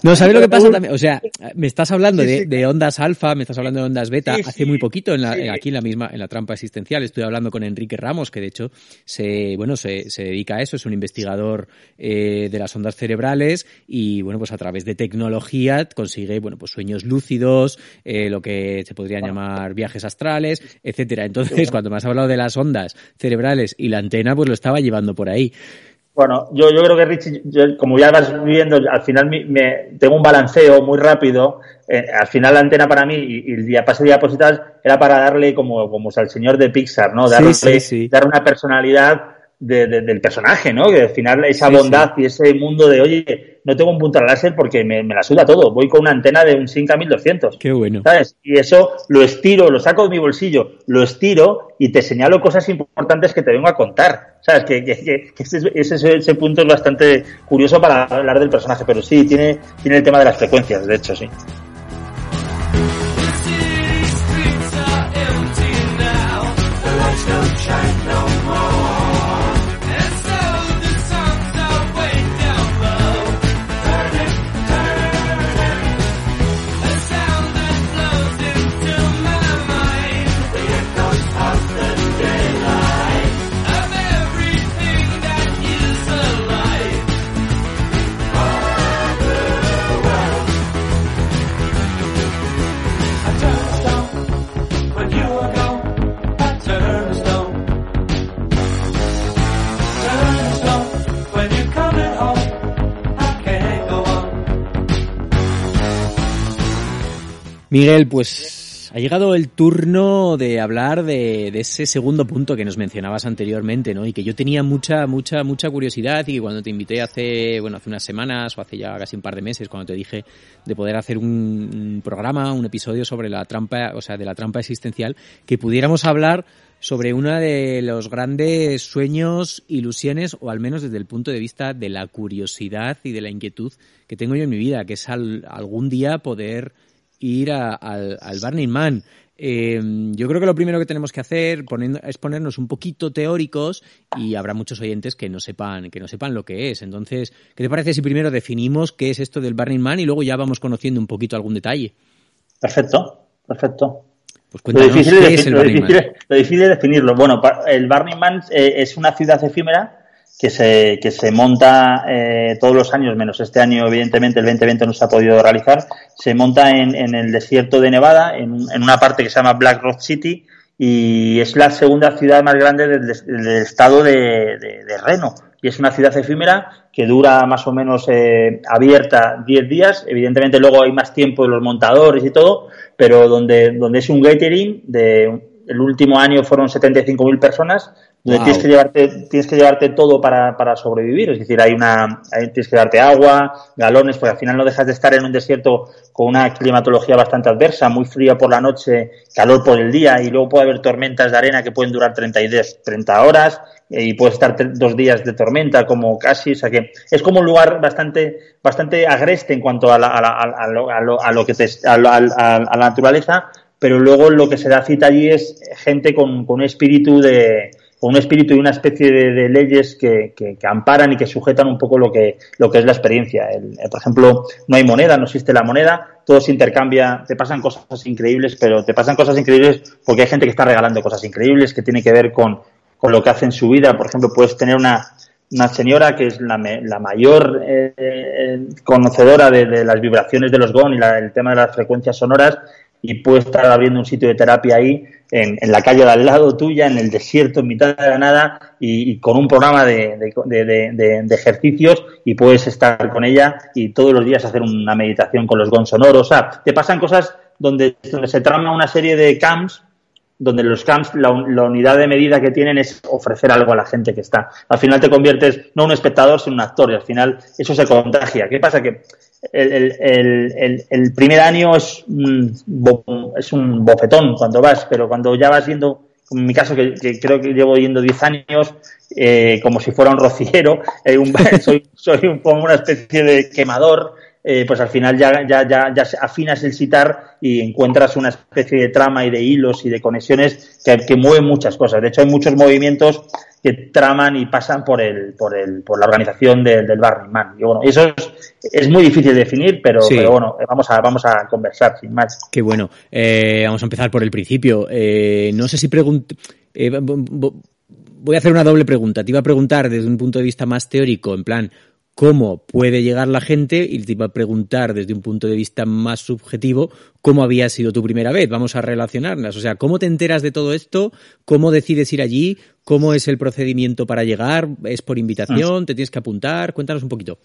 No, ¿sabes lo que pasa también? O sea, me estás hablando de, de ondas alfa, me estás hablando de ondas beta. Hace muy poquito, en la, aquí en la misma, en la trampa existencial, estoy hablando con Enrique Ramos, que de hecho se, bueno, se, se dedica a eso, es un investigador eh, de las ondas cerebrales y, bueno, pues a través de tecnología consigue, bueno, pues sueños lúcidos, eh, lo que se podrían llamar viajes astrales, etcétera. Entonces, cuando me has hablado de las ondas cerebrales y la antena, pues lo estaba llevando por ahí. Bueno, yo, yo creo que Richie, yo, como ya vas viendo, al final me, me tengo un balanceo muy rápido. Eh, al final la antena para mí y, y el día pase de diapositivas era para darle como, como al señor de Pixar, ¿no? Darle, sí, sí, sí. dar una personalidad de, de, del personaje, ¿no? Que al final esa bondad y ese mundo de, oye, no tengo un punto láser porque me, me, la suda todo. Voy con una antena de un Sinca 1200. Qué bueno. ¿Sabes? Y eso lo estiro, lo saco de mi bolsillo, lo estiro y te señalo cosas importantes que te vengo a contar. ¿Sabes? Que, que, que ese, ese, ese, punto es bastante curioso para hablar del personaje, pero sí, tiene, tiene el tema de las frecuencias, de hecho, sí. Miguel, pues ha llegado el turno de hablar de, ese segundo punto que nos mencionabas anteriormente, ¿no? Y que yo tenía mucha, mucha, mucha curiosidad y cuando te invité hace, bueno, hace unas semanas o hace ya casi un par de meses, cuando te dije de poder hacer un, programa, un episodio sobre la trampa, o sea, de la trampa existencial, que pudiéramos hablar sobre uno de los grandes sueños, ilusiones, o al menos desde el punto de vista de la curiosidad y de la inquietud que tengo yo en mi vida, que es algún día poder ir al, al Burning Man. Eh, yo creo que lo primero que tenemos que hacer es ponernos un poquito teóricos y habrá muchos oyentes que no sepan que no sepan lo que es. Entonces, ¿qué te parece si primero definimos qué es esto del Burning Man y luego ya vamos conociendo un poquito algún detalle? Perfecto, perfecto. Pues cuéntanos, lo difícil, ¿qué es el Burning Man? Lo difícil es definirlo. Bueno, el Burning Man eh, es una ciudad efímera que se, que se monta eh, todos los años, menos este año, evidentemente, el 2020 no se ha podido realizar, se monta en, en el desierto de Nevada, en, en, una parte que se llama Black Rock City, y es la segunda ciudad más grande del, del estado de, de, Reno. Y es una ciudad efímera que dura más o menos eh, abierta 10 días. Evidentemente luego hay más tiempo de los montadores y todo, pero donde, donde es un gathering de el último año fueron 75.000 personas, tienes que llevarte tienes que llevarte todo para, para sobrevivir. Es decir hay una tienes que darte agua galones porque al final no dejas de estar en un desierto con una climatología bastante adversa muy fría por la noche calor por el día y luego puede haber tormentas de arena que pueden durar 30 y 30 horas y puedes estar dos días de tormenta como casi o sea que es como un lugar bastante bastante agreste en cuanto a, la, a, la, a, lo, a, lo, a lo que te, a, la, a la naturaleza pero luego lo que se da cita allí es gente con, con un espíritu de un espíritu y una especie de, leyes que, que, amparan y que sujetan un poco lo que, lo que es la experiencia. El, por ejemplo, no hay moneda, no existe la moneda, todo se intercambia, te pasan cosas increíbles, pero te pasan cosas increíbles porque hay gente que está regalando cosas increíbles que tiene que ver con, con lo que hace en su vida. Por ejemplo, puedes tener una, una señora que es la, la mayor eh, conocedora de, las vibraciones de los GON y el tema de las frecuencias sonoras y puede estar abriendo un sitio de terapia ahí en, la calle de al lado tuya, en el desierto, en mitad de la nada, y, con un programa de, de, de, ejercicios y puedes estar con ella y todos los días hacer una meditación con los gon sonoros. O sea, te pasan cosas donde, donde se trama una serie de camps donde los camps, la, la, unidad de medida que tienen es ofrecer algo a la gente que está. Al final te conviertes no un espectador, sino un actor, y al final eso se contagia. ¿Qué pasa? Que el, el, el, el primer año es un, es un bofetón cuando vas, pero cuando ya vas yendo, en mi caso, que, creo que llevo yendo 10 años, eh, como si fuera un rociero, eh, soy, soy como una especie de quemador, eh, pues al final ya, ya, ya, ya afinas el sitar y encuentras una especie de trama y de hilos y de conexiones que, que mueven muchas cosas. De hecho, hay muchos movimientos que traman y pasan por el, por el, por la organización de, del Man. Y bueno, eso es, es muy difícil de definir, pero, sí. pero, bueno, vamos a, vamos a conversar sin más. Qué bueno. Eh, vamos a empezar por el principio. Eh, no sé si pregunto. Eh, voy a hacer una doble pregunta. Te iba a preguntar desde un punto de vista más teórico, en plan, cómo puede llegar la gente y te iba a preguntar desde un punto de vista más subjetivo cómo había sido tu primera vez. Vamos a relacionarlas. O sea, ¿cómo te enteras de todo esto? ¿Cómo decides ir allí? ¿Cómo es el procedimiento para llegar? ¿Es por invitación? ¿Te tienes que apuntar? Cuéntanos un poquito.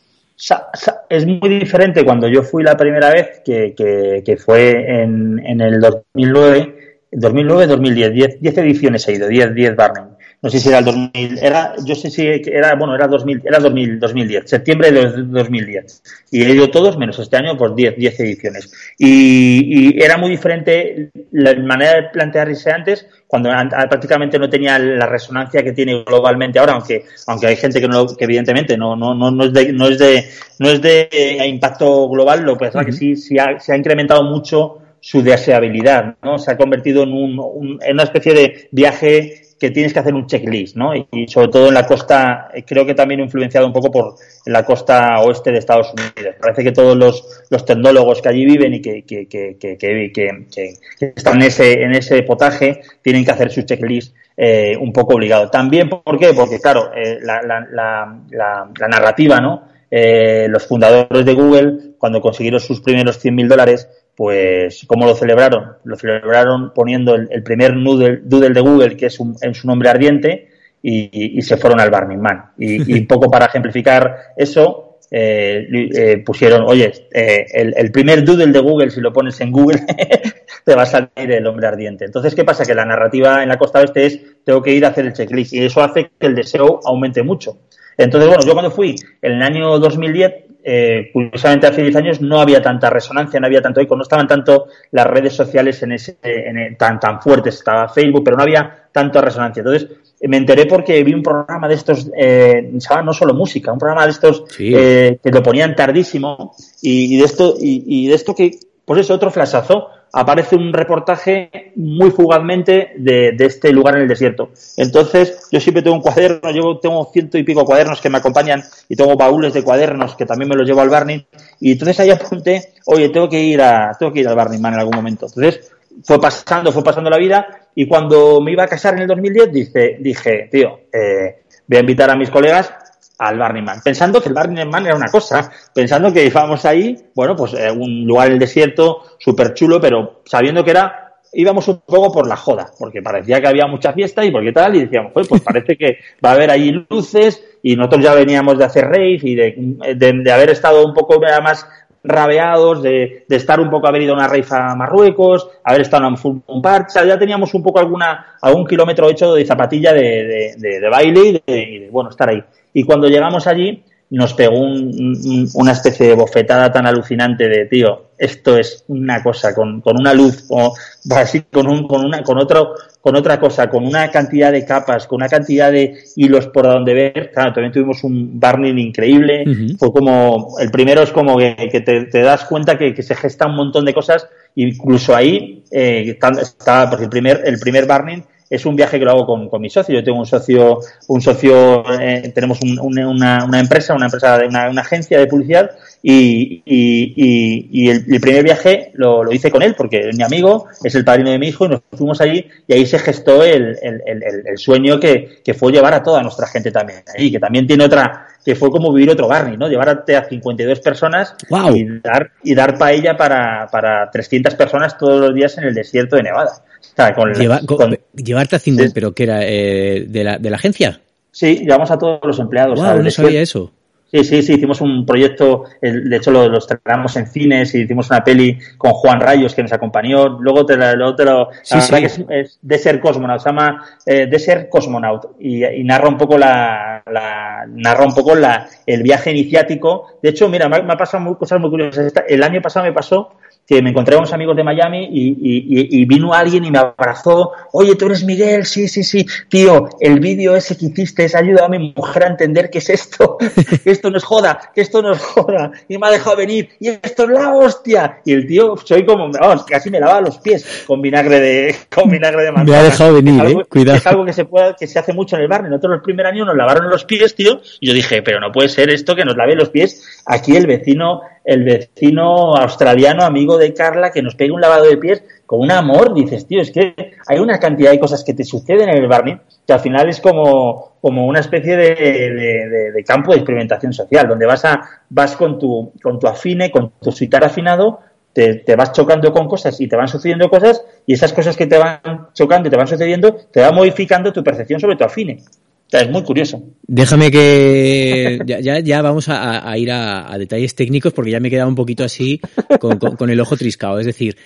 Es muy diferente cuando yo fui la primera vez, que, que, fue en, en el 2009, 2009-2010, 10, 10 ediciones he ido, 10, 10 Barney no sé si era el 2000, era, yo sé si era, bueno, era 2000, era 2000, 2010, septiembre de 2010. Y he ido todos, menos este año, por 10, 10 ediciones. Y, y, era muy diferente la manera de plantearse antes, cuando prácticamente no tenía la resonancia que tiene globalmente ahora, aunque, aunque hay gente que no, que evidentemente no, no, no, no es de, no es de, no es de impacto global, lo que pasa uh -huh. que sí, sí ha, se ha incrementado mucho su deseabilidad, ¿no? Se ha convertido en un, un, en una especie de viaje que tienes que hacer un checklist, ¿no? Y, sobre todo en la costa, eh, creo que también influenciado un poco por la costa oeste de Estados Unidos. Parece que todos los, los tecnólogos que allí viven y que, que, que, que están en ese, en ese potaje tienen que hacer su checklist eh, un poco obligado. También, ¿por qué? Porque, claro, eh, la, la, narrativa, ¿no? Eh, los fundadores de Google, cuando consiguieron sus primeros 100.000 dólares, pues, ¿cómo lo celebraron? Lo celebraron poniendo el, primer doodle, de Google, que es, un, es un nombre ardiente, y, y, se fueron al Burning Man. Y, y, un poco para ejemplificar eso, eh, eh, pusieron, oye, eh, el, el, primer doodle de Google, si lo pones en Google, te va a salir el hombre ardiente. Entonces, ¿qué pasa? Que la narrativa en la costa oeste es, tengo que ir a hacer el checklist, y eso hace que el deseo aumente mucho. Entonces, bueno, yo cuando fui en el año 2010, eh, curiosamente hace 10 años no había tanta resonancia, no había tanto eco, no estaban tanto las redes sociales en ese, en, tan, tan fuertes, estaba Facebook, pero no había tanta resonancia. Entonces, me enteré porque vi un programa de estos, eh, no solo música, un programa de estos eh, que lo ponían tardísimo y, de esto, y, y, de esto que, pues eso, otro flashazo aparece un reportaje muy fugazmente de, este lugar en el desierto. Entonces, yo siempre tengo un cuaderno, yo tengo ciento y pico cuadernos que me acompañan y tengo baúles de cuadernos que también me los llevo al Barney. Y entonces ahí apunté, oye, tengo que ir a, tengo que ir al Barney en algún momento. Entonces, fue pasando, fue pasando la vida y cuando me iba a casar en el 2010 dije, dije tío, eh, voy a invitar a mis colegas al Burning Man, pensando que el Burning Man era una cosa, pensando que íbamos ahí, bueno, pues eh, un lugar en el desierto, súper chulo, pero sabiendo que era, íbamos un poco por la joda, porque parecía que había mucha fiesta y porque tal, y decíamos, pues, parece que va a haber ahí luces, y nosotros ya veníamos de hacer rave y de, de, haber estado un poco más rabeados, de, de, estar un poco, haber ido a una rave a Marruecos, haber estado en un, un parche, ya teníamos un poco alguna, algún kilómetro hecho de zapatilla de, de, de baile y de, bueno, estar ahí. Y cuando llegamos allí, nos pegó un, una especie de bofetada tan alucinante de, tío, esto es una cosa, con, con una luz, o así, con, un, con, una, con, otro, con otra cosa, con una cantidad de capas, con una cantidad de hilos por donde ver. Claro, también tuvimos un burning increíble. Fue como, el primero es como que, que te, te, das cuenta que, que, se gesta un montón de cosas, incluso ahí, eh, está, porque el primer, el primer burning es un viaje que lo hago con, con mi socio. Yo tengo un socio, un socio, eh, tenemos un, una, una, empresa, una empresa de una, una, agencia de publicidad y, y, y, el, el, primer viaje lo, lo, hice con él porque es mi amigo, es el padrino de mi hijo y nos fuimos allí y ahí se gestó el, el, el sueño que, que, fue llevar a toda nuestra gente también y que también tiene otra, que fue como vivir otro Barney, ¿no? Llevarte a 52 personas wow. y dar, y dar paella para, para 300 personas todos los días en el desierto de Nevada. sea, con, Lleva, con, con, llevarte a 50, sí. pero que era eh, de, la, de la agencia. Sí, llevamos a todos los empleados. Wow, no sabía eso. Sí, sí, sí, hicimos un proyecto, de hecho lo, los traemos en cines y hicimos una peli con Juan Rayos que nos acompañó, luego te, luego te lo... Sí, la sí. verdad que es, es Desert Cosmonaut, se llama eh, Desert Cosmonaut y, y, narra un poco la, la, narra un poco la, el viaje iniciático. De hecho, mira, me, me ha pasado muy, cosas muy curiosas. El año pasado me pasó que me encontré con unos amigos de Miami y, y, y, vino alguien y me abrazó. Oye, tú eres Miguel, sí, sí, sí. Tío, el vídeo ese que hiciste ha ayudado a mi mujer a entender qué es esto. que esto no es joda, que esto no es joda. Y me ha dejado venir. Y esto es la hostia. Y el tío, soy como, vamos, casi me lava los pies con vinagre de, con vinagre de manzana. Me ha dejado venir, es algo, eh. Cuidado. Es algo que se puede, que se hace mucho en el barrio. Nosotros el primer año nos lavaron los pies, tío. Y yo dije, pero no puede ser esto que nos lave los pies. Aquí el vecino, el vecino australiano, amigo de Carla, que nos pegue un lavado de pies con un amor, dices, tío, es que hay una cantidad de cosas que te suceden en el Barney que al final es como, como una especie de, de, campo de experimentación social, donde vas a, vas con tu, con tu afine, con tu suitar afinado, te, te, vas chocando con cosas y te van sucediendo cosas, y esas cosas que te van chocando y te van sucediendo, te van modificando tu percepción sobre tu afine. Es muy curioso. Déjame que ya, ya, vamos a, ir a, detalles técnicos porque ya me he quedado un poquito así con, con, el ojo triscado. Es decir,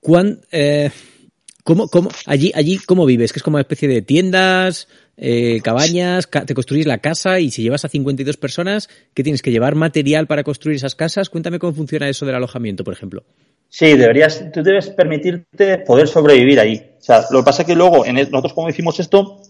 ¿cuán, eh, ¿cómo, cómo, allí, allí, ¿cómo vives? Que es como una especie de tiendas, eh, cabañas, ca te construís la casa y si llevas a 52 personas, ¿qué tienes que llevar material para construir esas casas? Cuéntame cómo funciona eso del alojamiento, por ejemplo. Sí, deberías, tú debes permitirte poder sobrevivir ahí. O sea, lo que pasa es que luego, en el, nosotros como hicimos esto,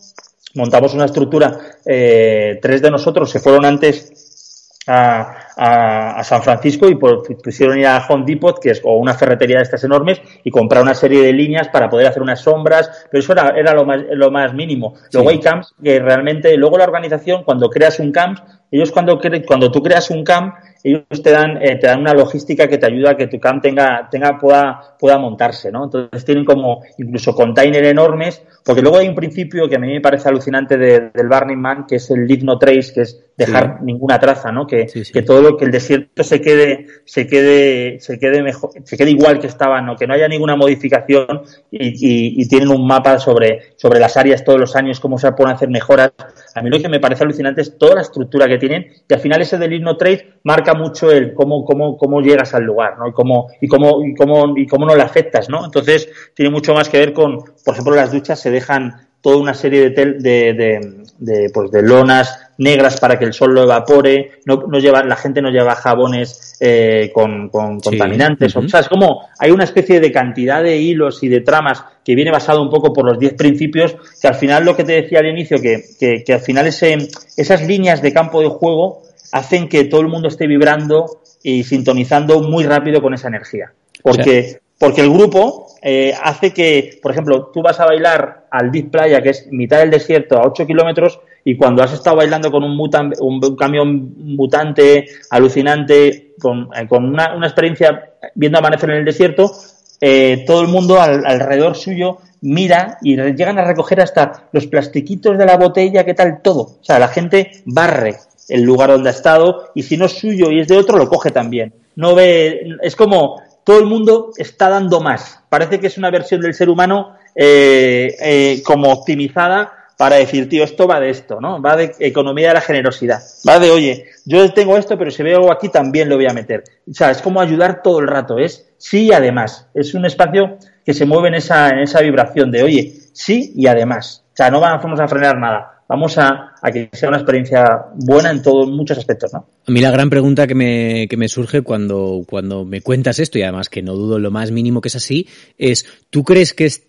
montamos una estructura, eh, tres de nosotros se fueron antes a, a, San Francisco y pusieron ir a Home Depot, que es o una ferretería de estas enormes, y comprar una serie de líneas para poder hacer unas sombras, pero eso era, era lo, más, lo más mínimo. Luego hay camps que realmente, luego la organización, cuando creas un camp, ellos cuando, cuando tú creas un camp, ellos te dan, eh, te dan una logística que te ayuda a que tu camp tenga, tenga, pueda, pueda montarse, ¿no? Entonces tienen como incluso containers enormes, porque luego hay un principio que a mí me parece alucinante del Burning Man, que es el leave no trace, que es dejar ninguna traza, ¿no? Que, que todo lo que el desierto se quede, se quede, se quede mejor, se quede igual que estaba, ¿no? Que no haya ninguna modificación y, y, tienen un mapa sobre, sobre las áreas todos los años, cómo se pueden hacer mejoras. A mí lo que me parece alucinante es toda la estructura que tienen y al final ese del leave no trace marca mucho el cómo, cómo, cómo llegas al lugar, ¿no? Y cómo, y cómo, y cómo, y cómo no le afectas, ¿no? Entonces, tiene mucho más que ver con, por ejemplo, las duchas se dejan toda una serie de, de, de, pues de lonas negras para que el sol lo evapore, no, no lleva, la gente no lleva jabones eh, con, con contaminantes, o sea, es como hay una especie de cantidad de hilos y de tramas que viene basado un poco por los 10 principios, que al final lo que te decía al inicio, que, que, que al final ese, esas líneas de campo de juego hacen que todo el mundo esté vibrando y sintonizando muy rápido con esa energía. Porque, porque el grupo eh, hace que, por ejemplo, tú vas a bailar al Deep Playa, que es mitad del desierto, a 8 kilómetros, y cuando has estado bailando con un, un, camión mutante, alucinante, con, eh, con una, una, experiencia viendo amanecer en el desierto, eh, todo el mundo alrededor suyo mira y llegan a recoger hasta los plastiquitos de la botella, qué tal todo. O sea, la gente barre el lugar donde ha estado y si no es suyo y es de otro, lo coge también. No ve, es como todo el mundo está dando más. Parece que es una versión del ser humano eh, eh, como optimizada para decir, tío, esto va de esto, ¿no? Va de economía de la generosidad. Va de, oye, yo tengo esto, pero si veo algo aquí también lo voy a meter. O sea, es como ayudar todo el rato. Es sí y además. Es un espacio que se mueve en esa, en esa vibración de, oye, sí y además. O sea, no vamos a frenar nada vamos a, que sea una experiencia buena en todos muchos aspectos, ¿no? A mí la gran pregunta que me, que me surge cuando, cuando me cuentas esto, y además que no dudo lo más mínimo que es así, es, ¿tú crees que es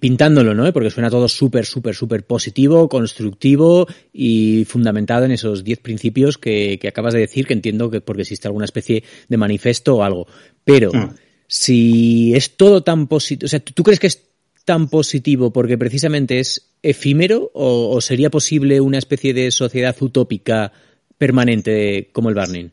pintándolo, ¿no? Porque suena todo súper, súper, súper positivo, constructivo y fundamentado en esos diez principios que, que, acabas de decir, que entiendo que porque existe alguna especie de manifiesto o algo. Pero, mm. si es todo tan positivo, o sea, ¿tú crees que es tan positivo porque precisamente es efímero o, sería posible una especie de sociedad utópica permanente como el Burning?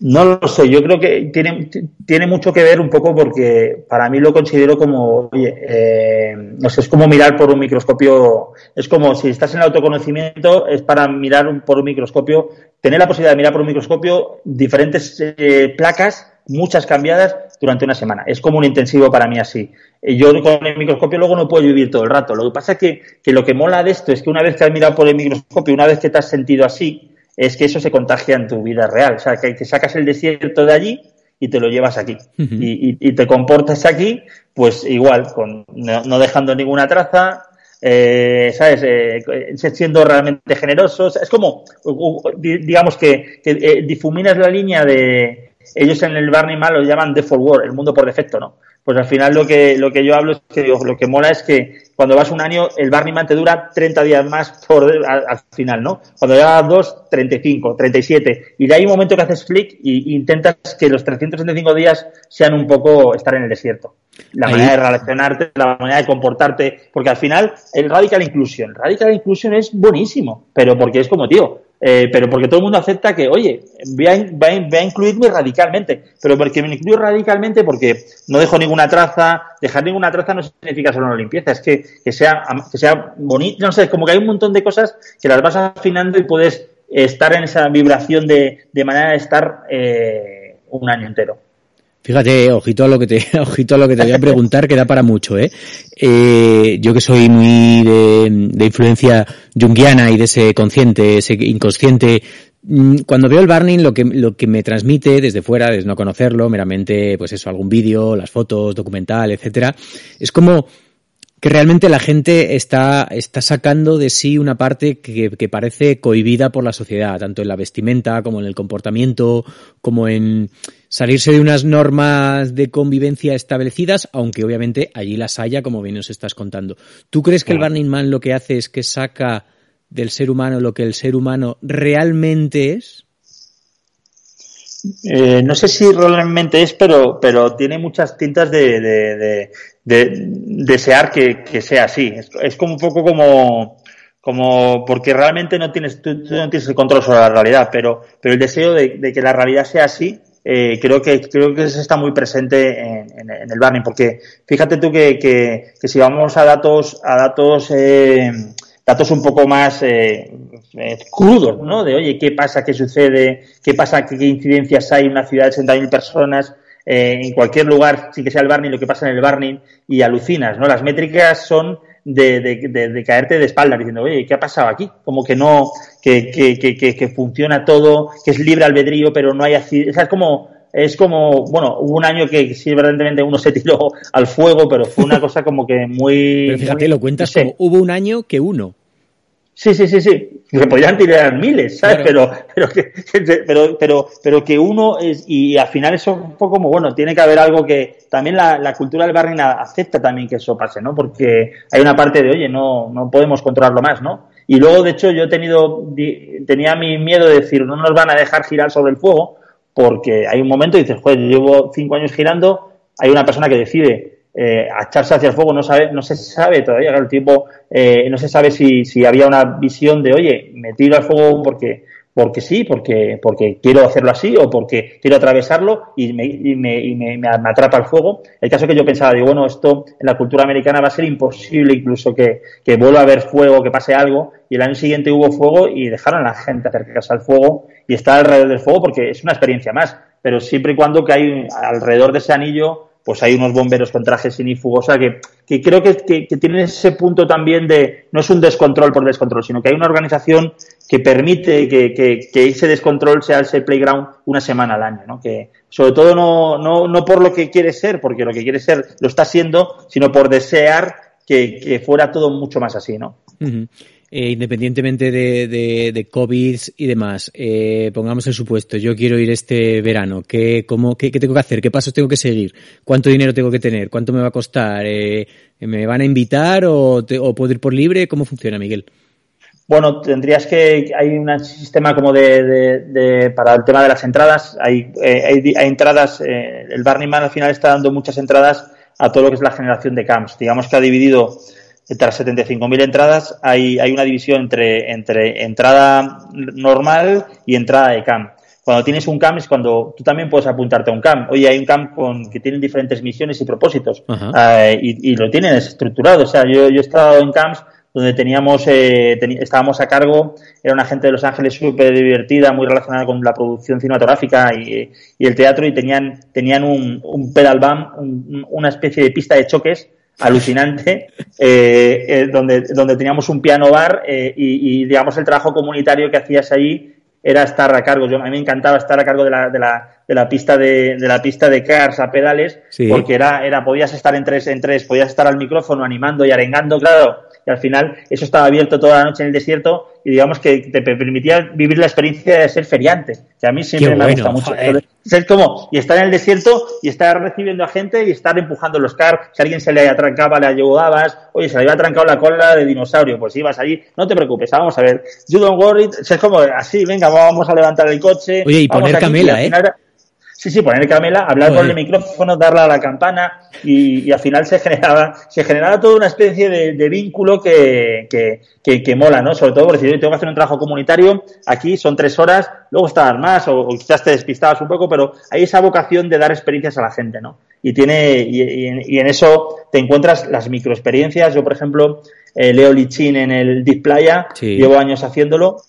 No lo sé, yo creo que tiene, tiene mucho que ver un poco porque para mí lo considero como, oye, eh, no sé, es como mirar por un microscopio, es como si estás en el autoconocimiento, es para mirar por un microscopio, tener la posibilidad de mirar por un microscopio diferentes eh, placas, muchas cambiadas durante una semana. Es como un intensivo para mí así. Eh, yo con el microscopio luego no puedo vivir todo el rato. Lo que pasa es que, que lo que mola de esto es que una vez que has mirado por el microscopio, una vez que te has sentido así, es que eso se contagia en tu vida real. O sea, que te sacas el desierto de allí y te lo llevas aquí. y, te comportas aquí, pues igual, con, no, dejando ninguna traza, eh, ¿sabes? Eh, siendo realmente generosos. Es como, digamos que, que difuminas la línea de. Ellos en el Barney Mal lo llaman default world, el mundo por defecto, ¿no? pues al final lo que, lo que yo hablo es que lo que mola es que cuando vas un año, el Man te dura 30 días más por, al, final, ¿no? Cuando llevas dos, 35, 37. Y de ahí un momento que haces flick y, intentas que los 365 días sean un poco estar en el desierto. La manera de relacionarte, la manera de comportarte, porque al final el Radical Inclusion, Radical Inclusion es buenísimo, pero porque es como, tío, eh, pero porque todo el mundo acepta que, oye, voy a, incluirme radicalmente, pero porque me incluyo radicalmente porque no dejo ninguna traza, dejar ninguna traza no significa solo una limpieza, es que, que sea, que sea bonito, no sé, como que hay un montón de cosas que las vas afinando y puedes estar en esa vibración de, de manera de estar eh, un año entero. Fíjate, ojito a lo que te, ojito a lo que te voy a preguntar, que da para mucho, ¿eh? eh yo que soy muy de, de, influencia junguiana y de ese consciente, ese inconsciente, mm, cuando veo el Barning, lo que, lo que me transmite desde fuera, desde no conocerlo, meramente, pues eso, algún vídeo, las fotos, documental, etcétera, es como, que realmente la gente está, está sacando de sí una parte que, que, parece cohibida por la sociedad, tanto en la vestimenta como en el comportamiento, como en salirse de unas normas de convivencia establecidas, aunque obviamente allí las haya, como bien nos estás contando. ¿Tú crees que el Burning Man lo que hace es que saca del ser humano lo que el ser humano realmente es? Eh, no sé si realmente es, pero, pero tiene muchas tintas de, de, desear que, sea así. Es, como un poco como, como porque realmente no tienes, tú, no tienes el control sobre la realidad, pero, pero el deseo de, que la realidad sea así, eh, creo que creo que está muy presente en, el Barney, porque fíjate tú que, que, si vamos a datos a datos eh, datos un poco más eh, eh, crudos, ¿no? De, oye, ¿qué pasa? ¿Qué sucede? ¿Qué pasa? ¿Qué, incidencias hay en una ciudad de 60.000 personas? Eh, en cualquier lugar, sin que sea el Barney, lo que pasa en el Barney, y alucinas, ¿no? Las métricas son de, de, caerte de espalda diciendo, oye, ¿qué ha pasado aquí? Como que no, que, que, que, que funciona todo, que es libre albedrío, pero no hay así, es como, es como, bueno, hubo un año que sí, evidentemente uno se tiró al fuego, pero fue una cosa como que muy... Pero fíjate, lo cuentas como hubo un año que uno. Sí, sí, sí, sí. Se podían tirar miles, ¿sabes? Pero, pero, que, pero, pero, pero que uno es, y al final eso fue como, bueno, tiene que haber algo que también la, la cultura del barrio acepta también que eso pase, ¿no? Porque hay una parte de, oye, no, no podemos controlarlo más, ¿no? Y luego, de hecho, yo he tenido, tenía mi miedo de decir, no nos van a dejar girar sobre el fuego, porque hay un momento y dices, joder, llevo cinco años girando, hay una persona que decide eh, echarse hacia el fuego, no sabe, no se sabe todavía, el tipo, eh, no se sabe si, si había una visión de, oye, me tiro al fuego porque porque sí, porque, porque quiero hacerlo así o porque quiero atravesarlo y me, y me, y me, me, atrapa el fuego. El caso que yo pensaba, digo, bueno, esto en la cultura americana va a ser imposible incluso que, que vuelva a haber fuego, que pase algo. Y el año siguiente hubo fuego y dejaron a la gente acercarse al fuego y estar alrededor del fuego porque es una experiencia más. Pero siempre y cuando que hay alrededor de ese anillo pues hay unos bomberos con trajes sinífugos, o que, que creo que, que, tienen ese punto también de, no es un descontrol por descontrol, sino que hay una organización que permite que, que, ese descontrol sea ese playground una semana al año, ¿no? Que sobre todo no, no, no por lo que quiere ser, porque lo que quiere ser lo está siendo, sino por desear que, fuera todo mucho más así, ¿no? Eh, independientemente de, COVID y demás, eh, pongamos el supuesto, yo quiero ir este verano, ¿qué, tengo que hacer? ¿Qué pasos tengo que seguir? ¿Cuánto dinero tengo que tener? ¿Cuánto me va a costar? Eh, ¿Me van a invitar o, puedo ir por libre? ¿Cómo funciona, Miguel? Bueno, tendrías que hay un sistema como de, para el tema de las entradas. Hay, entradas. el Barney Man al final está dando muchas entradas a todo lo que es la generación de camps. Digamos que ha dividido entre las 75.000 entradas hay, hay una división entre, entre entrada normal y entrada de camp. Cuando tienes un camp es cuando tú también puedes apuntarte a un camp. Oye, hay un camp con, que tienen diferentes misiones y propósitos eh, y, y, lo tienen estructurado. O sea, yo, yo he estado en camps donde teníamos, eh, estábamos a cargo, era una gente de Los Ángeles súper divertida, muy relacionada con la producción cinematográfica y, y el teatro y tenían, tenían un, un pedal bump, una especie de pista de choques alucinante, eh, eh, donde, donde teníamos un piano bar eh, y, y, digamos, el trabajo comunitario que hacías ahí era estar a cargo. Yo, a mí me encantaba estar a cargo de la, de la, de la pista de, de la pista de cars a pedales, porque era, era, podías estar en tres, en tres, podías estar al micrófono animando y arengando, claro, y al final eso estaba abierto toda la noche en el desierto y digamos que te permitía vivir la experiencia de ser feriante, que a mí siempre me gusta mucho. Ser como, y estar en el desierto y estar recibiendo a gente y estar empujando los cars, si a alguien se le atrancaba, le ayudabas, oye, se le había atrancado la cola de dinosaurio, pues ibas allí, no te preocupes, vamos a ver, you don't worry, es como así, venga, vamos a levantar el coche. Oye, y poner camela, ¿eh? Sí, sí, poner camela, hablar por el micrófono, darle a la campana y, al final se generaba, se generaba toda una especie de, vínculo que, que, que, mola, ¿no? Sobre todo porque si tengo que hacer un trabajo comunitario, aquí son tres horas, luego estar más o, quizás te despistabas un poco, pero hay esa vocación de dar experiencias a la gente, ¿no? Y tiene, y, y, en, eso te encuentras las microexperiencias. Yo, por ejemplo, eh, leo Lichin en el Deep Playa, llevo años haciéndolo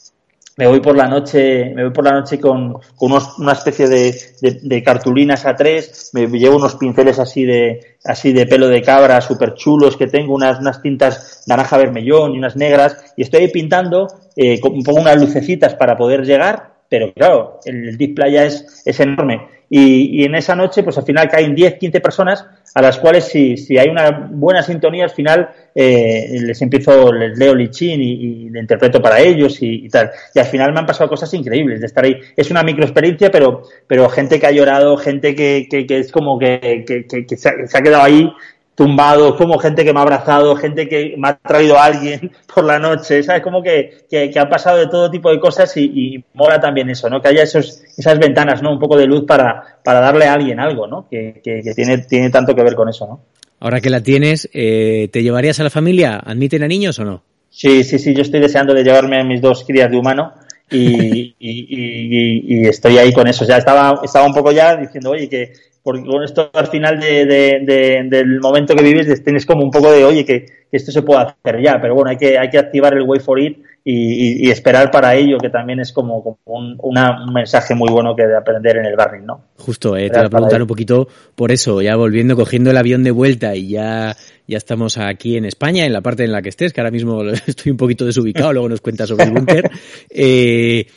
me voy por la noche, me voy por la noche con, con unos, una especie de, de, cartulinas a tres, me llevo unos pinceles así de, así de pelo de cabra súper chulos que tengo, unas, unas tintas naranja vermellón y unas negras, y estoy pintando, eh, pongo unas lucecitas para poder llegar, pero claro, el Deep Playa es, es enorme. Y, y, en esa noche, pues al final caen 10, 15 personas a las cuales si, si hay una buena sintonía, al final eh, les empiezo, les leo Lichin y, y le interpreto para ellos y, tal. Y al final me han pasado cosas increíbles de estar ahí. Es una microexperiencia, pero, pero gente que ha llorado, gente que, que, que es como que, que, que se, ha, quedado ahí tumbado, como gente que me ha abrazado, gente que me ha traído a alguien por la noche, ¿sabes? Como que, que, han pasado de todo tipo de cosas y, y, mola también eso, ¿no? Que haya esos, esas ventanas, ¿no? Un poco de luz para, para darle a alguien algo, ¿no? Que, que, que tiene, tiene tanto que ver con eso, ¿no? Ahora que la tienes, eh, ¿te llevarías a la familia? ¿Admiten a niños o no? Sí, sí, sí, yo estoy deseando de llevarme a mis dos crías de humano y, y, y, y, estoy ahí con eso. Ya estaba, estaba un poco ya diciendo, oye, que porque con esto al final de, de, del momento que vives tienes como un poco de, oye, que, que, esto se puede hacer ya, pero bueno, hay que, hay que activar el way for it y, y, esperar para ello, que también es como, como un, una, un, mensaje muy bueno que de aprender en el barring, ¿no? Justo, eh, te voy a preguntar un poquito por eso, ya volviendo, cogiendo el avión de vuelta y ya, ya estamos aquí en España, en la parte en la que estés, que ahora mismo estoy un poquito desubicado, luego nos cuentas sobre el búnker. Eh,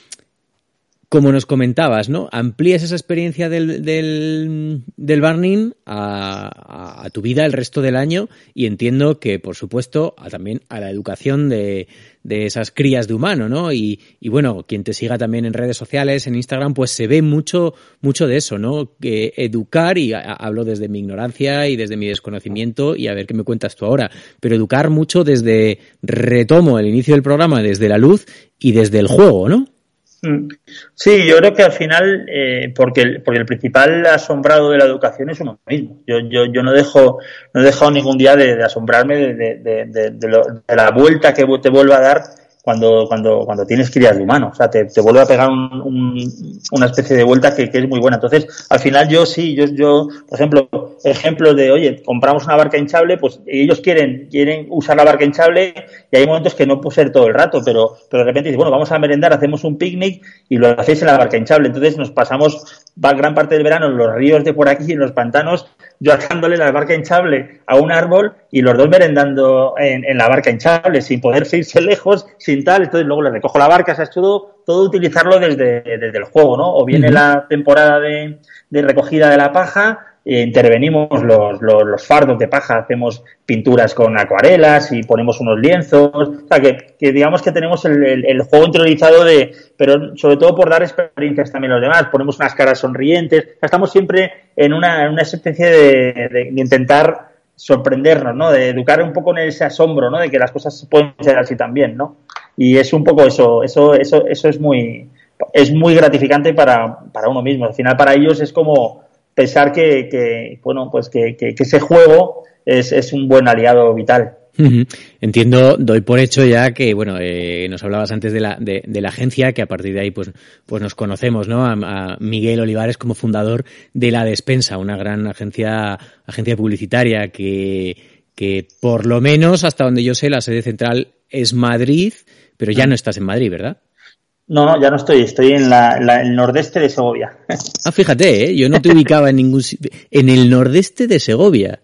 como nos comentabas, ¿no? Amplías esa experiencia del, del, del a, tu vida el resto del año y entiendo que, por supuesto, a, también a la educación de, de esas crías de humano, ¿no? Y, y, bueno, quien te siga también en redes sociales, en Instagram, pues se ve mucho, mucho de eso, ¿no? Que educar, y hablo desde mi ignorancia y desde mi desconocimiento, y a ver qué me cuentas tú ahora, pero educar mucho desde, retomo el inicio del programa, desde la luz y desde el juego, ¿no? Mm. Sí, yo creo que al final, eh, porque, el, porque el principal asombrado de la educación es uno mismo. Yo, yo, yo no dejo, no he dejado ningún día de, asombrarme de, de, lo, de, la vuelta que te vuelve a dar cuando, cuando, cuando tienes crías de humano. O sea, te, te vuelve a pegar un, un, una especie de vuelta que, que, es muy buena. Entonces, al final yo sí, yo, yo, por ejemplo, ejemplos de, oye, compramos una barca hinchable, pues ellos quieren, quieren usar la barca hinchable y hay momentos que no puede ser todo el rato, pero, pero de repente dices, bueno, vamos a merendar, hacemos un picnic y lo hacéis en la barca hinchable. Entonces nos pasamos gran parte del verano en los ríos de por aquí, en los pantanos, yo atándole la barca hinchable a un árbol y los dos merendando en, en la barca hinchable, sin poder irse lejos, sin tal. Entonces luego le recojo la barca, o sea, es todo, todo utilizarlo desde, desde el juego, ¿no? O viene uh -huh. la temporada de, de recogida de la paja, intervenimos los, los, fardos de paja, hacemos pinturas con acuarelas y ponemos unos lienzos, o sea, que, digamos que tenemos el, el, juego interiorizado de, pero sobre todo por dar experiencias también a los demás, ponemos unas caras sonrientes, estamos siempre en una, una especie de, de, de intentar sorprendernos, ¿no? De educar un poco en ese asombro, ¿no? De que las cosas pueden ser así también, ¿no? Y es un poco eso, eso, eso, eso es muy, es muy gratificante para, para uno mismo. Al final para ellos es como, pensar que, que bueno, pues que, que, que ese juego es, es, un buen aliado vital. Entiendo, doy por hecho ya que, bueno, eh, nos hablabas antes de la, de, de, la agencia, que a partir de ahí pues, pues nos conocemos, ¿no? A, a, Miguel Olivares como fundador de La Despensa, una gran agencia, agencia publicitaria que, que por lo menos hasta donde yo sé la sede central es Madrid, pero ya no estás en Madrid, ¿verdad? No, no, ya no estoy, estoy en la, la, el nordeste de Segovia. Ah, fíjate, ¿eh? yo no te ubicaba en ningún sitio. En el nordeste de Segovia.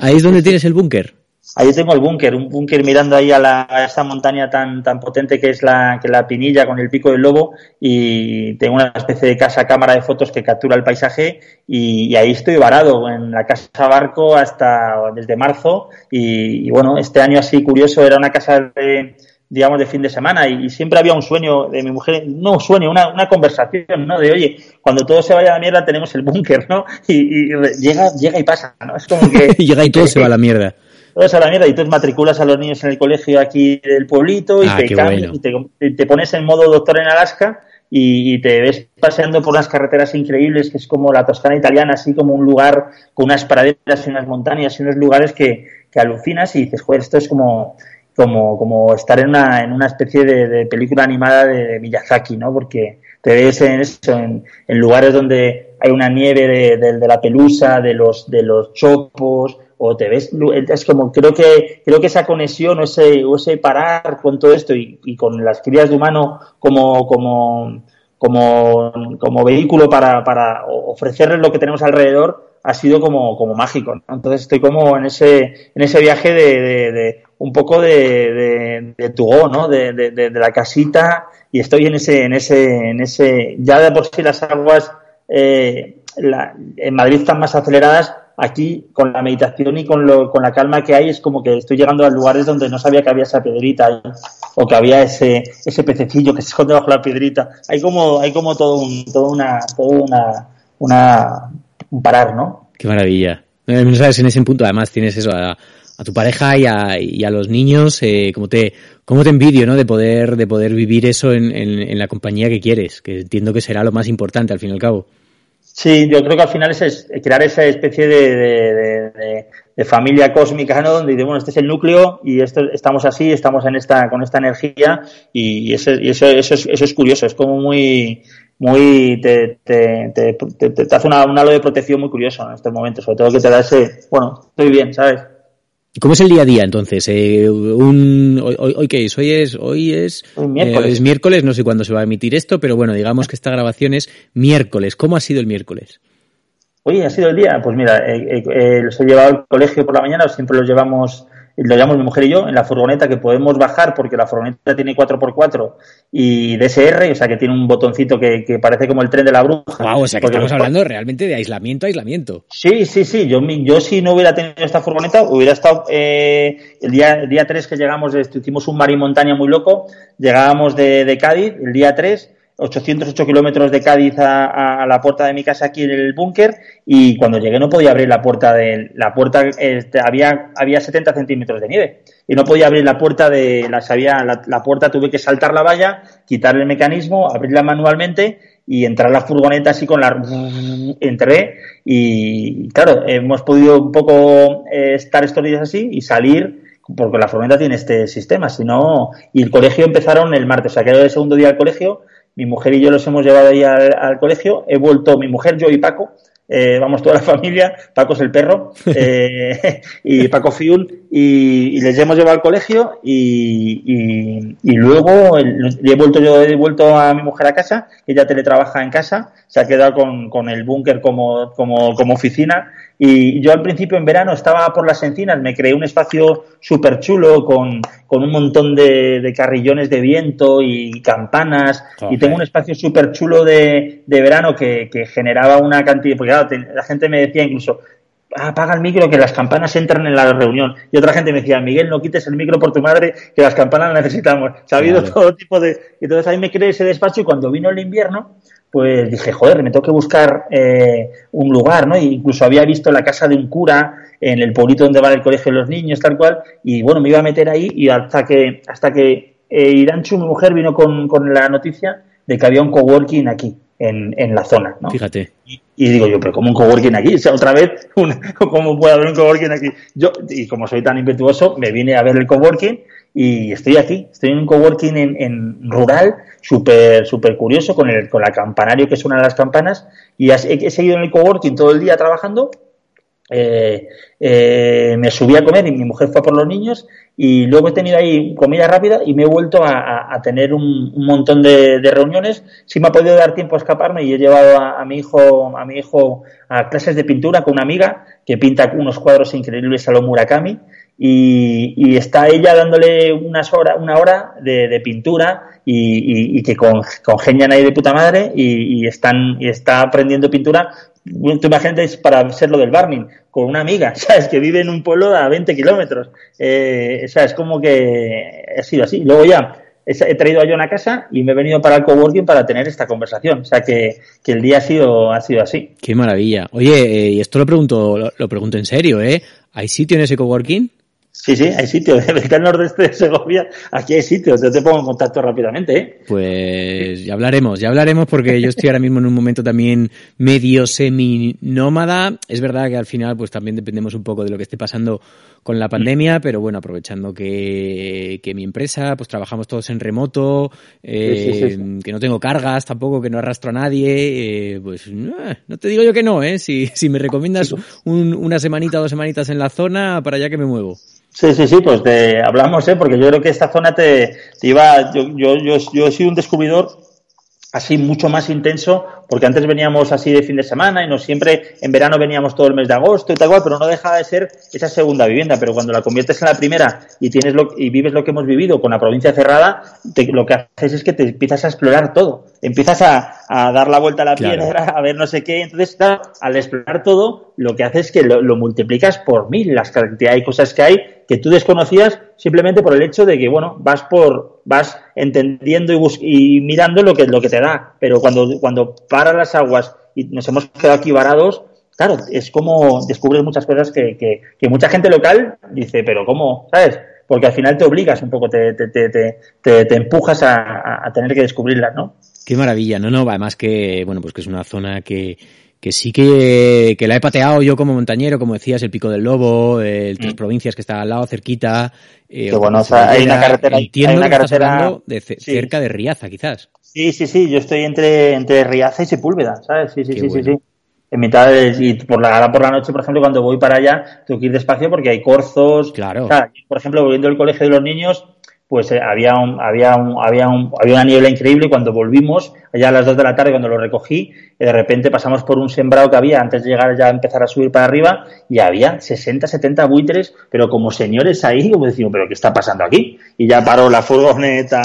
Ahí es donde tienes el búnker. Ahí tengo el búnker, un búnker mirando ahí a, la, a esa montaña tan, tan potente que es la, que la Pinilla con el pico del lobo y tengo una especie de casa cámara de fotos que captura el paisaje y, y ahí estoy varado en la casa barco hasta desde marzo y, y bueno, este año así curioso era una casa de digamos, de fin de semana y, y, siempre había un sueño de mi mujer, no un sueño, una, una conversación, ¿no? De, oye, cuando todo se vaya a la mierda tenemos el búnker, ¿no? Y, y, llega, llega y pasa, ¿no? Es como que... llega y todo que, se va a la mierda. Todo se va a la mierda y tú matriculas a los niños en el colegio aquí del pueblito y, ah, te, cambias, bueno. y te, te, pones en modo doctor en Alaska y, y, te ves paseando por unas carreteras increíbles que es como la Toscana italiana, así como un lugar con unas praderas y unas montañas y unos lugares que, que alucinas y dices, joder, esto es como como, como estar en una, en una especie de, de película animada de, de, Miyazaki, ¿no? Porque te ves en eso, en, en lugares donde hay una nieve de, de, la pelusa, de los, de los chopos, o te ves, es como, creo que, creo que esa conexión o ese, o ese parar con todo esto y, y con las crías de humano como, como, como, como vehículo para, para ofrecerles lo que tenemos alrededor, ha sido como, como mágico. ¿no? Entonces estoy como en ese, en ese viaje de, de, de un poco de, de, de Tugó, ¿no? De, de, de, la casita y estoy en ese, en ese, en ese, ya de por sí las aguas eh, la, en Madrid están más aceleradas, aquí con la meditación y con, lo, con la calma que hay es como que estoy llegando a lugares donde no sabía que había esa piedrita o que había ese, ese pececillo que se esconde bajo la piedrita. Hay como, hay como todo un, todo una, todo una, una, un parar, ¿no? Qué maravilla. No sabes, en ese punto además tienes eso, a, tu pareja y a, y a los niños, eh, como te, cómo te envidio, ¿no? De poder, de poder vivir eso en, en, la compañía que quieres, que entiendo que será lo más importante al fin y al cabo. Sí, yo creo que al final es, crear esa especie de, de, familia cósmica, ¿no? Donde bueno, este es el núcleo y esto, estamos así, estamos en esta, con esta energía y, eso, eso, eso, es, eso es curioso, es como muy, muy te, te, te, te hace una, un halo de protección muy curioso en estos momentos, sobre todo que te da ese, bueno, estoy bien, ¿sabes? ¿Y cómo es el día a día entonces? Eh, un, hoy, hoy, qué es? Hoy es, hoy es, miércoles. Eh, es miércoles, no sé cuándo se va a emitir esto, pero bueno, digamos que esta grabación es miércoles. ¿Cómo ha sido el miércoles? Oye, ha sido el día. Pues mira, eh, eh, los he llevado al colegio por la mañana, siempre los llevamos lo llamamos mi mujer y yo, en la furgoneta que podemos bajar porque la furgoneta tiene 4x4 y DSR, o sea que tiene un botoncito que, parece como el tren de la bruja. Wow, o sea que estamos hablando realmente de aislamiento, aislamiento. Sí, sí, sí. Yo, yo si no hubiera tenido esta furgoneta, hubiera estado eh, el día el día 3 que llegamos, hicimos un mar y montaña muy loco, llegábamos de, de Cádiz el día 3 808 kilómetros de Cádiz a, la puerta de mi casa aquí en el búnker y cuando llegué no podía abrir la puerta de la puerta este, había había 70 centímetros de nieve y no podía abrir la puerta de la, sabía, la, puerta tuve que saltar la valla quitar el mecanismo abrirla manualmente y entrar la furgoneta así con la entré y claro hemos podido un poco eh, estar estos días así y salir porque la furgoneta tiene este sistema, si no, y el colegio empezaron el martes, o sea que era el segundo día del colegio mi mujer y yo los hemos llevado ahí al, colegio. He vuelto, mi mujer, yo y Paco, eh, vamos toda la familia, Paco es el perro, eh, y Paco Fiul, y, les hemos llevado al colegio y, y, luego he vuelto yo, he vuelto a mi mujer a casa, ella teletrabaja en casa, se ha quedado con, con el búnker como, como, como oficina y yo al principio en verano estaba por las encinas, me creé un espacio súper chulo con, con, un montón de, de, carrillones de viento y campanas. Y tengo un espacio súper chulo de, de, verano que, que, generaba una cantidad. Porque claro, la gente me decía incluso, apaga el micro que las campanas entran en la reunión. Y otra gente me decía, Miguel, no quites el micro por tu madre, que las campanas las necesitamos. Ha habido todo tipo de. Entonces ahí me creé ese despacho y cuando vino el invierno pues dije, joder, me tengo que buscar eh, un lugar, ¿no? incluso había visto la casa de un cura en el pueblito donde va el colegio de los niños, tal cual, y bueno, me iba a meter ahí y hasta que, hasta que eh, Iranchu, mi mujer, vino con, con, la noticia de que había un coworking aquí, en, en la zona, ¿no? Fíjate. Y, digo yo, pero ¿cómo un coworking aquí? O sea, otra vez, ¿cómo puede haber un coworking aquí? Yo, y como soy tan impetuoso, me vine a ver el coworking y estoy aquí, estoy en un coworking en, rural, súper súper curioso, con el con la campanario que suena las campanas, y he, seguido en el coworking todo el día trabajando, eh, eh, me subí a comer y mi mujer fue por los niños y luego he tenido ahí comida rápida y me he vuelto a, tener un, montón de, reuniones. Sí me ha podido dar tiempo a escaparme y he llevado a, a, mi hijo a mi hijo a clases de pintura con una amiga que pinta unos cuadros increíbles a lo Murakami y, está ella dándole unas horas, una hora de, pintura y, que congenian ahí de puta madre y, están y está aprendiendo pintura. Tú imagínate para ser lo del Barmin, con una amiga, ¿sabes? Que vive en un pueblo a 20 kilómetros. Eh, es como que ha sido así. Luego ya he traído a John a casa y me he venido para el coworking para tener esta conversación. O sea que, el día ha sido, ha sido así. Qué maravilla. Oye, eh, y esto lo pregunto, lo, lo pregunto en serio, ¿eh? ¿Hay sitio en ese coworking? Sí, sí, hay sitios. Está el nordeste de Segovia. Aquí hay sitios. Yo te pongo en contacto rápidamente, ¿eh? Pues ya hablaremos, ya hablaremos porque yo estoy ahora mismo en un momento también medio semi-nómada. Es verdad que al final pues también dependemos un poco de lo que esté pasando con la pandemia, pero bueno, aprovechando que, que mi empresa, pues trabajamos todos en remoto, eh, que no tengo cargas tampoco, que no arrastro a nadie, eh, pues no te digo yo que no, ¿eh? Si, si me recomiendas un, una semanita o dos semanitas en la zona, para allá que me muevo. Sí, sí, sí, pues te hablamos, ¿eh? porque yo creo que esta zona te, te iba, yo, yo, yo, yo he sido un descubridor así mucho más intenso, porque antes veníamos así de fin de semana y no siempre, en verano veníamos todo el mes de agosto y tal cual, pero no deja de ser esa segunda vivienda, pero cuando la conviertes en la primera y tienes lo, y vives lo que hemos vivido con la provincia cerrada, lo que haces es que te empiezas a explorar todo, empiezas a, a dar la vuelta a la piedra, a ver no sé qué, entonces al explorar todo, lo que haces es que lo, lo multiplicas por mil, las cantidades de cosas que hay que tú desconocías simplemente por el hecho de que, bueno, vas por, vas entendiendo y, y mirando lo que, lo que te da. Pero cuando, cuando paras las aguas y nos hemos quedado aquí varados, claro, es como descubres muchas cosas que, que, que mucha gente local dice, pero ¿cómo? ¿Sabes? Porque al final te obligas un poco, te, te, te, te, empujas a, a, tener que descubrirlas, ¿no? Qué maravilla, no, no, además que, bueno, pues que es una zona que, que sí que, que la he pateado yo como montañero, como decías, el Pico del Lobo, el Tres mm. Provincias que está al lado, cerquita. Eh, Qué bueno, o sea, hay una carretera, entiendo hay una carretera de sí. cerca de Riaza, quizás. Sí, sí, sí, yo estoy entre, entre Riaza y Sepúlveda, ¿sabes? Sí, sí, sí, bueno. sí, sí en mitad de, y por la ahora por la noche, por ejemplo, cuando voy para allá, tengo que ir despacio porque hay corzos. Claro. O sea, por ejemplo, volviendo al colegio de los niños, pues eh, había un, había un, había un, había una niebla increíble y cuando volvimos, allá a las dos de la tarde, cuando lo recogí, de repente pasamos por un sembrado que había antes de llegar ya a empezar a subir para arriba y había 60, 70 buitres, pero como señores ahí, como decimos, pero ¿qué está pasando aquí? Y ya paró la furgoneta,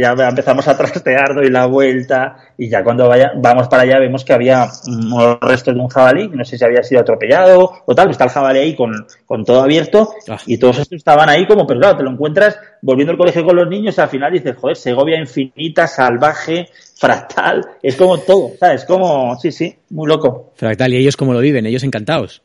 ya empezamos a trastear, doy la vuelta y ya cuando vaya, vamos para allá vemos que había unos restos de un jabalí, no sé si había sido atropellado o tal, está el jabalí ahí con, con todo abierto ah. y todos estos estaban ahí como, pero claro, te lo encuentras volviendo al colegio con los niños, al final dices, joder, Segovia infinita, salvaje, fractal, es como todo, ¿sabes? Como, sí, sí, muy loco. Fractal, ¿y ellos cómo lo viven? ¿Ellos encantados?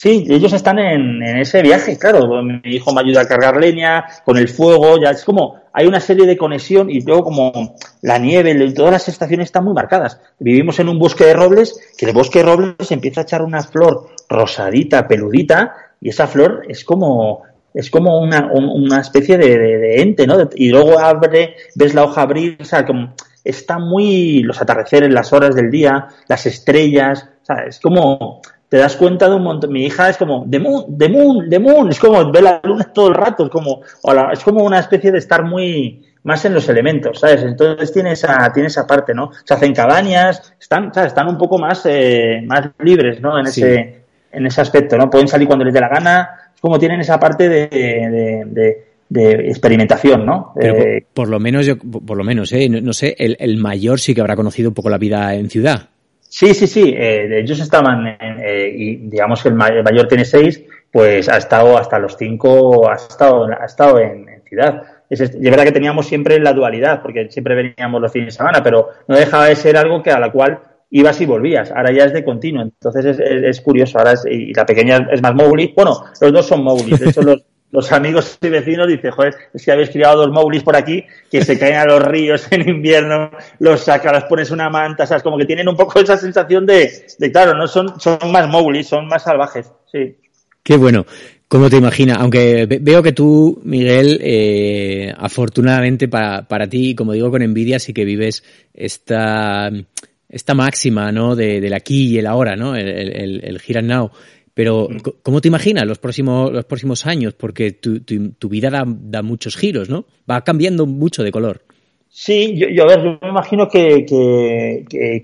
Sí, ellos están en, ese viaje, claro. Mi hijo me ayuda a cargar leña, con el fuego, ya es como, hay una serie de conexión y luego como la nieve, todas las estaciones están muy marcadas. Vivimos en un bosque de robles, que el bosque de robles empieza a echar una flor rosadita, peludita, y esa flor es como, es como una, una especie de, de, de ente, ¿no? Y luego abre, ves la hoja abrir, o sea, como, está muy, los atardeceres, las horas del día, las estrellas, o sea, es como, te das cuenta de un montón. Mi hija es como, the moon, the moon, the moon, es como ve la luna todo el rato, es como, hola, es como una especie de estar muy, más en los elementos, ¿sabes? Entonces tiene esa, tiene esa parte, ¿no? Se hacen cabañas, están, ¿sabes? Están un poco más, eh, más libres, ¿no? En Sí. ese, en ese aspecto, ¿no? Pueden salir cuando les dé la gana, es como tienen esa parte de, de, de, de experimentación, ¿no? Pero Eh, por, por lo menos, yo, por lo menos, ¿eh? No, no sé, el, el mayor sí que habrá conocido un poco la vida en ciudad. Sí, sí, sí. Eh, ellos estaban, en, eh, y digamos que el, ma- el mayor tiene seis, pues ha estado hasta los cinco, ha estado, ha estado en, en ciudad. Es, es verdad que teníamos siempre la dualidad, porque siempre veníamos los fines de semana, pero no dejaba de ser algo que a la cual ibas y volvías. Ahora ya es de continuo, entonces es, es, curioso. Ahora y la pequeña es más Mowgli. Bueno, los dos son Mowgli. De hecho, los, los amigos y vecinos dicen, joder, es que habéis criado dos Mowglis por aquí que se caen a los ríos en invierno, los sacas, les pones una manta, ¿sabes? Como que tienen un poco esa sensación de, claro, no son, son más Mowglis, son más salvajes, sí. Qué bueno. ¿Cómo te imaginas? Aunque ve- veo que tú, Miguel, eh, afortunadamente para, para ti, como digo con envidia, sí que vives esta, esta máxima, ¿no? De, del aquí y el ahora, ¿no? El, el, el and now. Pero, c- ¿cómo te imaginas los próximos, los próximos años? Porque tu, tu, tu vida da, da muchos giros, ¿no? Va cambiando mucho de color. Sí, yo, yo a ver, yo me imagino que,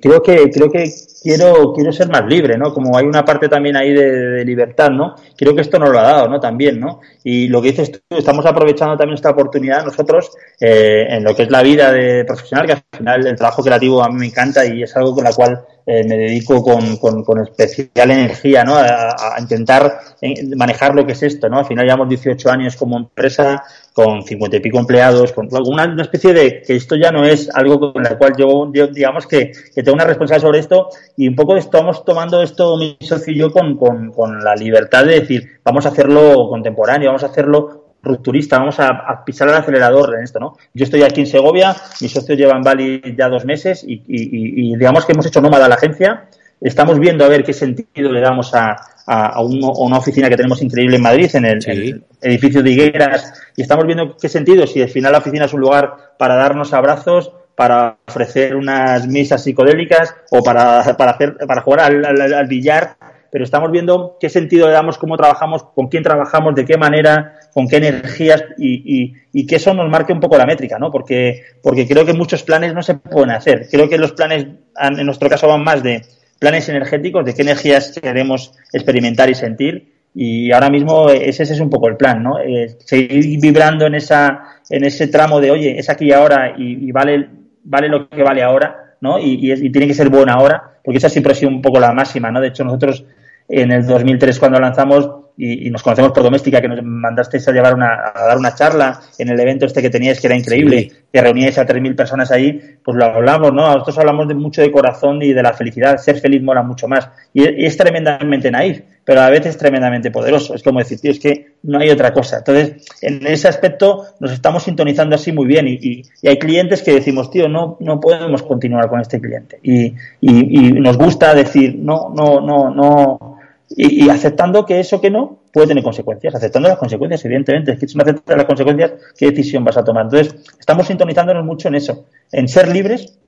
creo que creo que quiero quiero ser más libre, ¿no? Como hay una parte también ahí de, libertad, ¿no? Creo que esto nos lo ha dado, ¿no? También, ¿no? Y lo que dices tú, estamos aprovechando también esta oportunidad nosotros eh, en lo que es la vida de profesional, que al final el trabajo creativo a mí me encanta y es algo con la cual eh, me dedico con, con, con especial energía, ¿no? A, a intentar eh, manejar lo que es esto, ¿no? Al final llevamos 18 años como empresa, con 50 y pico empleados, con una, una especie de que esto ya no es algo con la cual yo, digamos que, tengo una responsabilidad sobre esto y un poco estamos tomando esto mi socio y yo con, con, con la libertad de decir vamos a hacerlo contemporáneo, vamos a hacerlo rupturista, vamos a, pisar el acelerador en esto, ¿no? Yo estoy aquí en Segovia, mis socios llevan Bali ya dos meses y, y, y, y digamos que hemos hecho nómada la agencia, estamos viendo a ver qué sentido le damos a, a, a, un, a, una oficina que tenemos increíble en Madrid, en el, Sí. el edificio de Higueras, y estamos viendo qué sentido, si al final la oficina es un lugar para darnos abrazos, para ofrecer unas misas psicodélicas o para, para, hacer, para jugar al, al, al billar, pero estamos viendo qué sentido le damos, cómo trabajamos, con quién trabajamos, de qué manera, con qué energías y, y, y que eso nos marque un poco la métrica, ¿no? Porque, porque creo que muchos planes no se pueden hacer. Creo que los planes, en nuestro caso, van más de planes energéticos, de qué energías queremos experimentar y sentir. Y ahora mismo ese, ese es un poco el plan, ¿no? Eh, seguir vibrando en esa, en ese tramo de, oye, es aquí y ahora y, vale, vale lo que vale ahora, ¿no? Y tiene que ser buena ahora, porque esa siempre ha sido un poco la máxima, ¿no? De hecho, nosotros en el 2003 cuando lanzamos y, nos conocemos por doméstica, que nos mandasteis a llevar una, a dar una charla en el evento este que teníais, que era increíble, que reuníais a 3.000 personas ahí, pues lo hablamos, ¿no? Nosotros hablamos de mucho de corazón y de la felicidad, ser feliz mola mucho más. Y, es tremendamente naif, pero a veces tremendamente poderoso. Es como decir, tío, es que no hay otra cosa. Entonces, en ese aspecto nos estamos sintonizando así muy bien y, hay clientes que decimos, tío, no, no podemos continuar con este cliente. Y, y nos gusta decir, no, no, no, no, y, aceptando que eso que no puede tener consecuencias, aceptando las consecuencias, evidentemente. Es que si no aceptas las consecuencias, ¿qué decisión vas a tomar? Entonces, estamos sintonizándonos mucho en eso, en ser libres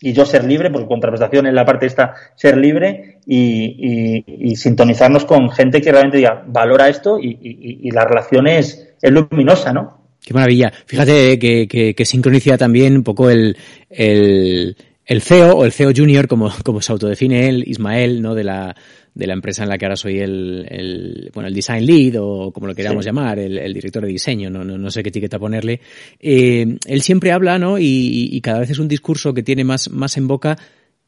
y yo ser libre, porque contraprestación en la parte esta, ser libre y, sintonizarnos con gente que realmente diga, valora esto y, la relación es, luminosa, ¿no? Qué maravilla. Fíjate que, que, que sincroniza también un poco el, el, el CEO o el CEO Junior, como, como se autodefine él, Ismael, ¿no? De la, de la empresa en la que ahora soy el, el bueno, el design lead o como lo queramos llamar, el, el, director de diseño, no, no, no sé qué etiqueta ponerle. Eh, él siempre habla, ¿no? Y, y, cada vez es un discurso que tiene más, más en boca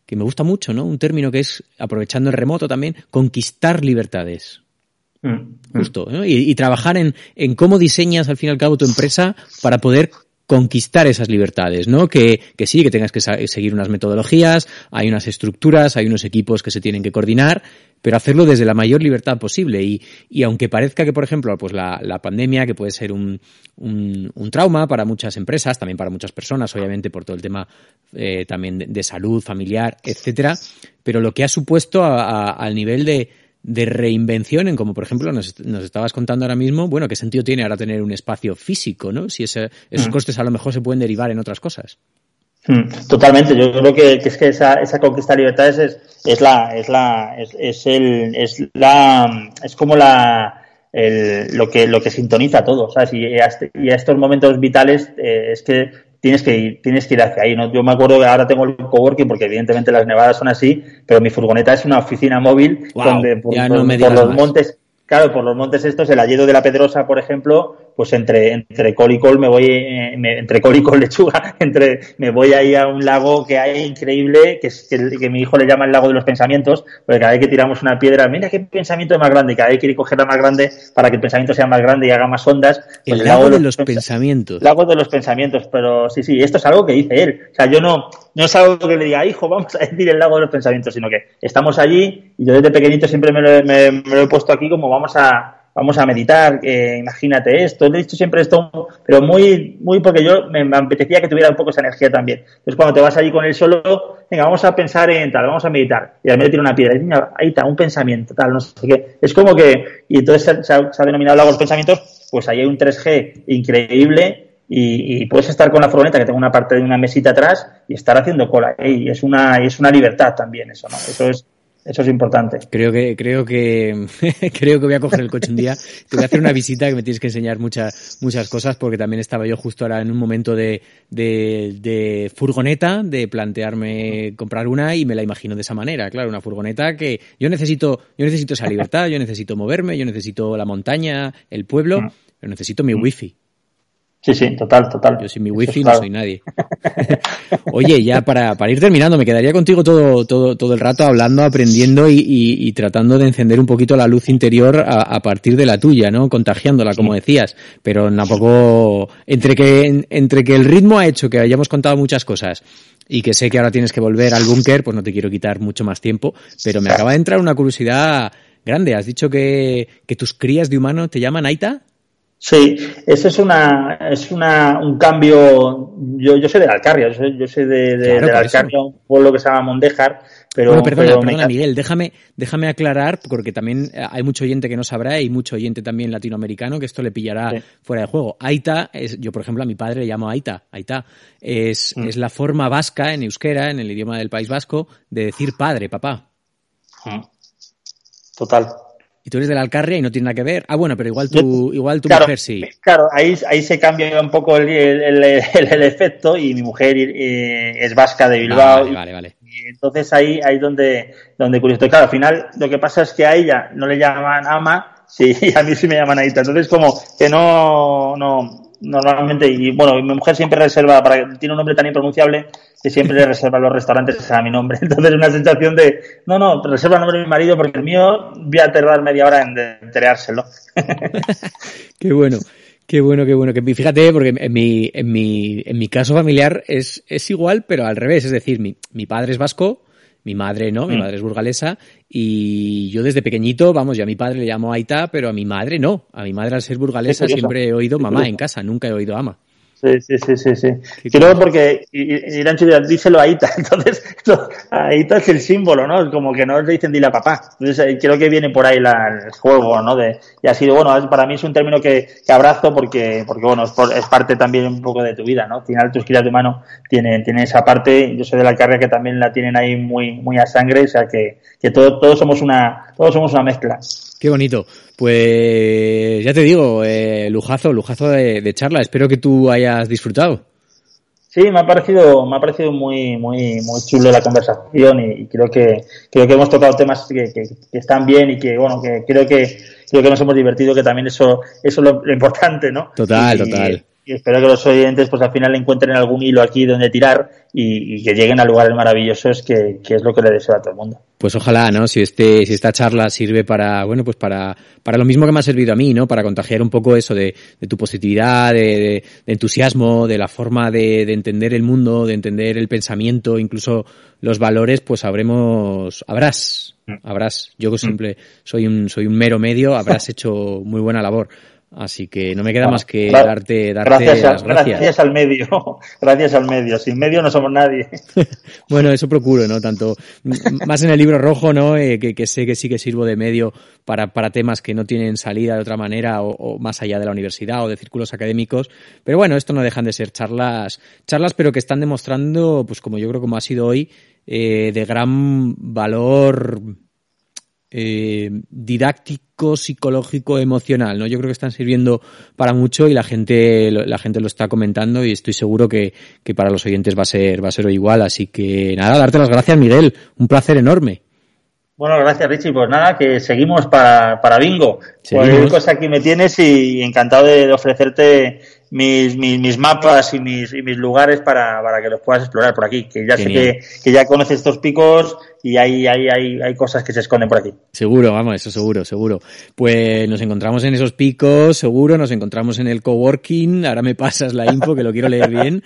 que me gusta mucho, ¿no? Un término que es, aprovechando el remoto también, conquistar libertades. Mm, mm. Justo, ¿no? y, y, trabajar en, en cómo diseñas al fin y al cabo tu empresa para poder conquistar esas libertades, ¿no? Que, que sí, que tengas que seguir unas metodologías, hay unas estructuras, hay unos equipos que se tienen que coordinar, pero hacerlo desde la mayor libertad posible. Y, y aunque parezca que, por ejemplo, pues la, la pandemia, que puede ser un, un, un, trauma para muchas empresas, también para muchas personas, obviamente, por todo el tema eh, también de, salud, familiar, etcétera, pero lo que ha supuesto a, a, al nivel de, de reinvención en como por ejemplo nos, nos, estabas contando ahora mismo, bueno, ¿qué sentido tiene ahora tener un espacio físico, no? Si ese, esos mm. costes a lo mejor se pueden derivar en otras cosas. Mm, totalmente, yo creo que, que es que esa, esa, conquista de libertades es, es la, es la, es, es, el, es la, es como la, el, lo que, lo que sintoniza todo, ¿sabes? Y a, este, y a estos momentos vitales eh, es que tienes que ir, tienes que ir hacia ahí. ¿no? Yo me acuerdo que ahora tengo el coworking porque evidentemente las nevadas son así, pero mi furgoneta es una oficina móvil donde por, los montes, claro, por los montes estos, el Alledo de la Pedrosa, por ejemplo, pues entre, entre col y col me voy, eh, entre col y col lechuga, entre, me voy ahí a un lago que hay increíble, que, es, que, mi hijo le llama el lago de los pensamientos, porque cada vez que tiramos una piedra, mira qué pensamiento es más grande, cada vez que ir cogerla más grande para que el pensamiento sea más grande y haga más ondas. Pues el, lago, de los, pensamientos. Lago de los pensamientos, pero sí, sí, esto es algo que dice él. O sea, yo no, no es algo que le diga, hijo, vamos a decir el lago de los pensamientos, sino que estamos allí y yo desde pequeñito siempre me me lo he puesto aquí como vamos a, vamos a meditar, imagínate esto, le he dicho siempre esto, pero muy, muy porque yo me, apetecía que tuviera un poco esa energía también. Entonces cuando te vas allí con él solo, venga, vamos a pensar en tal, vamos a meditar, y al medio tiene una piedra, y ahí está, un pensamiento, tal, no sé qué. Es como que, y entonces se, ha, denominado luego los pensamientos, pues ahí hay un 3G increíble, y, y, puedes estar con la furgoneta que tengo una parte de una mesita atrás y estar haciendo cola. Y es una, es una libertad también eso, ¿no? Eso es, eso es importante. Creo que, creo que, creo que voy a coger el coche un día. Te voy a hacer una visita que me tienes que enseñar muchas, muchas cosas porque también estaba yo justo ahora en un momento de, de, de furgoneta, de plantearme comprar una y me la imagino de esa manera. Claro, una furgoneta que yo necesito, yo necesito esa libertad, yo necesito moverme, yo necesito la montaña, el pueblo, mm. pero necesito mi mm. wifi. Sí, sí, total, total. Yo sin mi wifi no soy nadie. Oye, ya para, para ir terminando, me quedaría contigo todo, todo, todo el rato hablando, aprendiendo y, y, y tratando de encender un poquito la luz interior a, a partir de la tuya, ¿no? Contagiándola, como decías. Pero tampoco, entre que, entre que el ritmo ha hecho que hayamos contado muchas cosas y que sé que ahora tienes que volver al búnker, pues no te quiero quitar mucho más tiempo, pero me acaba de entrar una curiosidad grande. Has dicho que, que tus crías de humano te llaman Aita. Sí, eso es una es una, un cambio. Yo, yo soy de la Alcarria, yo soy, yo soy de, de, de la Alcarria, un pueblo que se llama Mondejar. Pero, bueno, perdona, perdona Miguel, déjame, déjame aclarar, porque también hay mucho oyente que no sabrá y mucho oyente también latinoamericano que esto le pillará sí. fuera de juego. Aita, es, yo por ejemplo a mi padre le llamo Aita, Aita, es, mm. es la forma vasca en euskera, en el idioma del País Vasco, de decir padre, papá. Mm. Total. Y tú eres de la Alcarria y no tiene nada que ver. Ah, bueno, pero igual tu, igual tu claro, mujer sí. Claro, ahí, ahí se cambia un poco el, el, el, el efecto y mi mujer eh, es vasca de Bilbao. Ah, vale, vale, vale. Y entonces ahí, ahí donde, donde curioso. Claro, al final lo que pasa es que a ella no le llaman ama, sí, a mí sí me llaman Aita. Entonces como que no, no, normalmente, y bueno, mi mujer siempre reserva, para tiene un nombre tan impronunciable que siempre le reserva los restaurantes a mi nombre. Entonces, una sensación de, no, no, reserva el nombre de mi marido porque el mío voy a tardar media hora en enterárselo. qué bueno. Qué bueno, qué bueno. Que fíjate, porque en mi, en mi, en mi caso familiar es, es igual, pero al revés. Es decir, mi, mi padre es vasco, mi madre no, mi mm. madre es burgalesa y yo desde pequeñito, vamos, yo a mi padre le llamo Aita, pero a mi madre no. A mi madre al ser burgalesa siempre he oído mamá en casa, nunca he oído ama. Sí, sí, sí, sí. sí. Creo porque Irán díselo a Aita, entonces Aita es el símbolo, ¿no? Como que no le dicen dile a papá. Entonces creo que viene por ahí la, el juego, ¿no? De, y ha sido, bueno, para mí es un término que, que abrazo porque, porque bueno, es, parte también un poco de tu vida, ¿no? Al final tus giras de mano tienen, tienen esa parte, yo soy de la carrera que también la tienen ahí muy, muy a sangre, o sea que, que todos, todos somos una, todos somos una mezcla. Qué bonito. Pues ya te digo, eh, lujazo, lujazo de, charla. Espero que tú hayas disfrutado. Sí, me ha parecido, me ha parecido muy, muy, muy chulo la conversación y, creo que creo que hemos tocado temas que, están bien y que bueno, que creo que creo que nos hemos divertido, que también eso, eso es lo, importante, ¿no? Total, total y espero que los oyentes pues al final encuentren algún hilo aquí donde tirar y, que lleguen a lugares maravillosos que, que, es lo que le deseo a todo el mundo. Pues ojalá, ¿no? Si este, si esta charla sirve para, bueno, pues para, para lo mismo que me ha servido a mí, ¿no? Para contagiar un poco eso de, de tu positividad, de, de, entusiasmo, de la forma de, de entender el mundo, de entender el pensamiento, incluso los valores, pues habremos, habrás, mm. habrás, yo que siempre soy un, soy un mero medio, habrás hecho muy buena labor. Así que no me queda más que darte, darte gracias, las gracias. Gracias al medio, gracias al medio. Sin medio no somos nadie. bueno, eso procuro, ¿no? Tanto, más en el libro rojo, ¿no? Eh, que, que, sé que sí que sirvo de medio para, para temas que no tienen salida de otra manera o, o, más allá de la universidad o de círculos académicos. Pero bueno, esto no dejan de ser charlas, charlas, pero que están demostrando, pues como yo creo como ha sido hoy, eh, de gran valor eh, didáctico, psicológico, emocional, ¿no? Yo creo que están sirviendo para mucho y la gente, la gente lo está comentando y estoy seguro que, que para los oyentes va a ser, va a ser igual. Así que nada, darte las gracias, Miguel. Un placer enorme. Bueno, gracias Richie. Pues nada, que seguimos para, para Bingo. Cualquier cosa aquí me tienes y encantado de, ofrecerte mis, mis, mis, mapas y mis, y mis lugares para, para que los puedas explorar por aquí. Que ya sé que, que, ya conoces estos picos y hay, hay, hay, hay cosas que se esconden por aquí. Seguro, vamos, eso seguro, seguro. Pues nos encontramos en esos picos, seguro, nos encontramos en el coworking. Ahora me pasas la info que lo quiero leer bien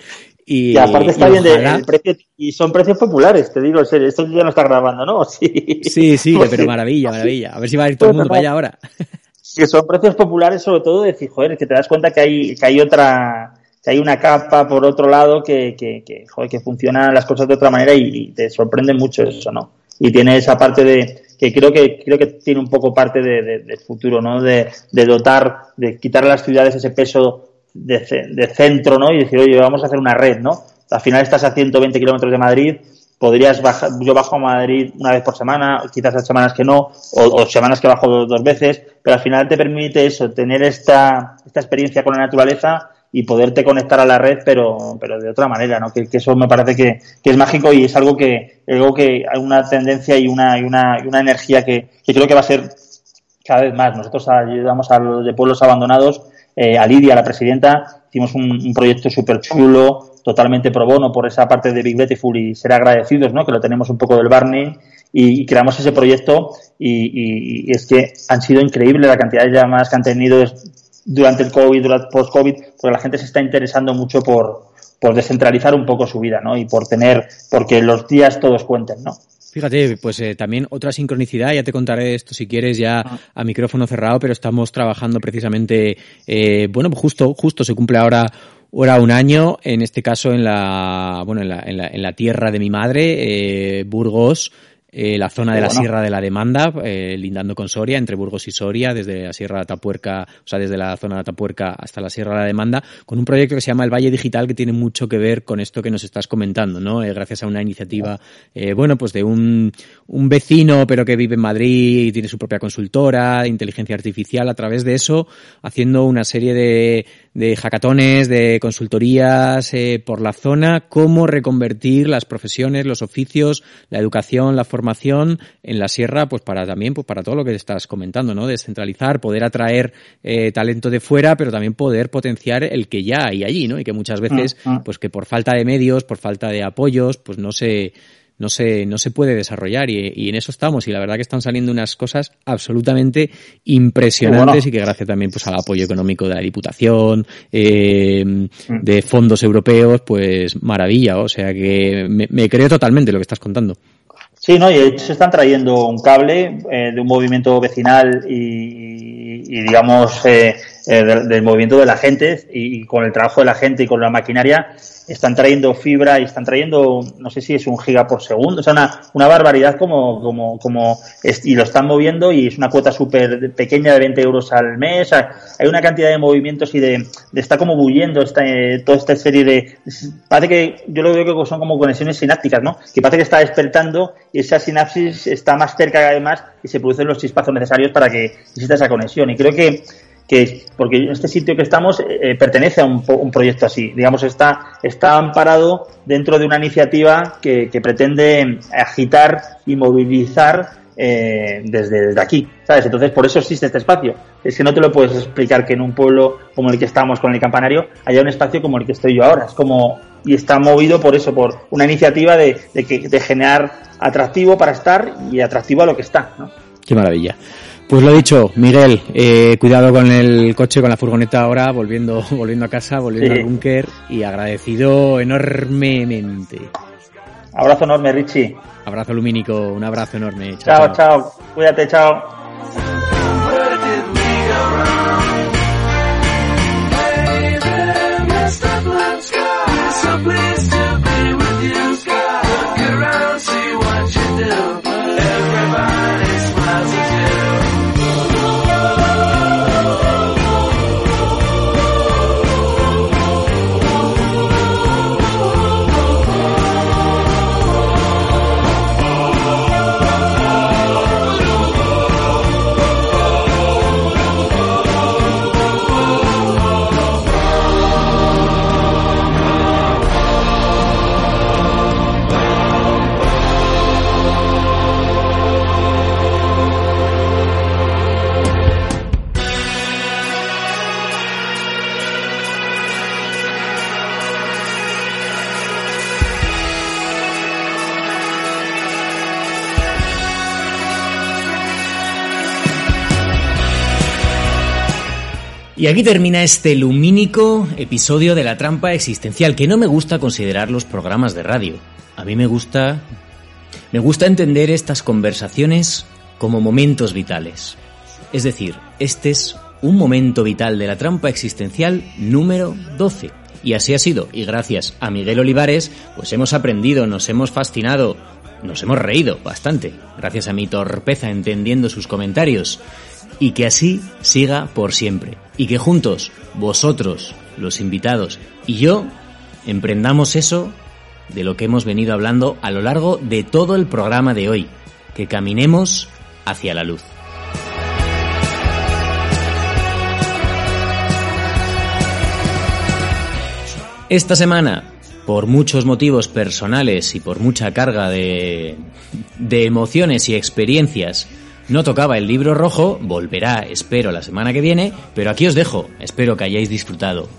y, aparte está bien de el precio, y son precios populares, te digo, esto ya no está grabando, ¿no? Sí, sí, sí pero maravilla, maravilla. A ver si va a ir todo el mundo para allá ahora. Que son precios populares sobre todo de joder, que te das cuenta que hay, que hay otra, que hay una capa por otro lado que, que, que, joder, que funcionan las cosas de otra manera y, te sorprende mucho eso, ¿no? Y tiene esa parte de, que creo que, creo que tiene un poco parte de, del futuro, ¿no? De, de dotar, de quitar a las ciudades ese peso de, centro, ¿no? Y decir, oye, vamos a hacer una red, ¿no? Al final estás a 120 kilómetros de Madrid, podrías bajar, yo bajo a Madrid una vez por semana, quizás hay semanas que no, o, semanas que bajo dos, veces, pero al final te permite eso, tener esta, esta experiencia con la naturaleza y poderte conectar a la red, pero, pero de otra manera, ¿no? Que, eso me parece que, que, es mágico y es algo que, algo que hay una tendencia y una, y una, y una energía que, que creo que va a ser cada vez más. Nosotros ayudamos a los de pueblos abandonados eh, a Lidia, la presidenta, hicimos un, proyecto súper chulo, totalmente pro bono por esa parte de Big Beautiful y ser agradecidos, ¿no? Que lo tenemos un poco del Barney y, creamos ese proyecto y, es que han sido increíbles la cantidad de llamadas que han tenido durante el COVID, durante post-COVID, porque la gente se está interesando mucho por, por descentralizar un poco su vida, ¿no? Y por tener, porque los días todos cuenten, ¿no? Fíjate, pues eh, también otra sincronicidad, ya te contaré esto si quieres ya ah. a micrófono cerrado, pero estamos trabajando precisamente, eh, bueno, justo, justo se cumple ahora ahora un año, en este caso en la, bueno, en la, en la, en la tierra de mi madre, eh, Burgos, eh, la zona de la Sierra de la Demanda, eh, lindando con Soria, entre Burgos y Soria, desde la Sierra de Atapuerca, o sea, desde la zona de Atapuerca hasta la Sierra de la Demanda, con un proyecto que se llama el Valle Digital que tiene mucho que ver con esto que nos estás comentando, ¿no? Eh, gracias a una iniciativa, eh, bueno, pues de un, un vecino, pero que vive en Madrid y tiene su propia consultora, inteligencia artificial, a través de eso, haciendo una serie de, de hackatones, de consultorías eh, por la zona, cómo reconvertir las profesiones, los oficios, la educación, la formación en la sierra, pues para también, pues para todo lo que estás comentando, ¿no? Descentralizar, poder atraer eh, talento de fuera, pero también poder potenciar el que ya hay allí, ¿no? Y que muchas veces, mm, mm. pues que por falta de medios, por falta de apoyos, pues no se, no se, no se puede desarrollar y, en eso estamos y la verdad que están saliendo unas cosas absolutamente impresionantes y que gracias también pues al apoyo económico de la Diputación, eh, mm. de fondos europeos, pues maravilla, o sea que me, creo totalmente lo que estás contando. Sí, no, y se están trayendo un cable eh, de un movimiento vecinal y, digamos, eh, eh, del, movimiento de la gente y, con el trabajo de la gente y con la maquinaria están trayendo fibra y están trayendo, no sé si es un giga por segundo, o sea, una, una barbaridad como, como, como, y lo están moviendo y es una cuota súper pequeña de 20 euros al mes. hay una cantidad de movimientos y de, de está como bulliendo esta, eh, toda esta serie de, parece que, yo lo veo que son como conexiones sinápticas, ¿no? Que parece que está despertando y esa sinapsis está más cerca además y se producen los chispazos necesarios para que exista esa conexión. Y creo que que porque este sitio que estamos eh, pertenece a un, proyecto así, digamos, está, está amparado dentro de una iniciativa que, pretende agitar y movilizar eh, desde, aquí, ¿sabes? Entonces, por eso existe este espacio. Es que no te lo puedes explicar que en un pueblo como el que estamos con el campanario haya un espacio como el que estoy yo ahora. Es como, y está movido por eso, por una iniciativa de, de, que, de generar atractivo para estar y atractivo a lo que está, ¿no? Qué maravilla. Pues lo dicho, Miguel, eh, cuidado con el coche, con la furgoneta ahora, volviendo, volviendo a casa, volviendo al búnker y agradecido enormemente. Abrazo enorme, Richie. Abrazo lumínico, un abrazo enorme. chao. chao. chao. Cuídate, chao. Y aquí termina este lumínico episodio de la trampa existencial, que no me gusta considerar los programas de radio. A mí me gusta. Me gusta entender estas conversaciones como momentos vitales. Es decir, este es un momento vital de la trampa existencial número 12. Y así ha sido, y gracias a Miguel Olivares, pues hemos aprendido, nos hemos fascinado, nos hemos reído bastante, gracias a mi torpeza entendiendo sus comentarios y que así siga por siempre. Y que juntos, vosotros, los invitados y yo, emprendamos eso de lo que hemos venido hablando a lo largo de todo el programa de hoy, que caminemos hacia la luz. Esta semana, por muchos motivos personales y por mucha carga de, de emociones y experiencias, no tocaba el libro rojo, volverá, espero, la semana que viene, pero aquí os dejo, espero que hayáis disfrutado.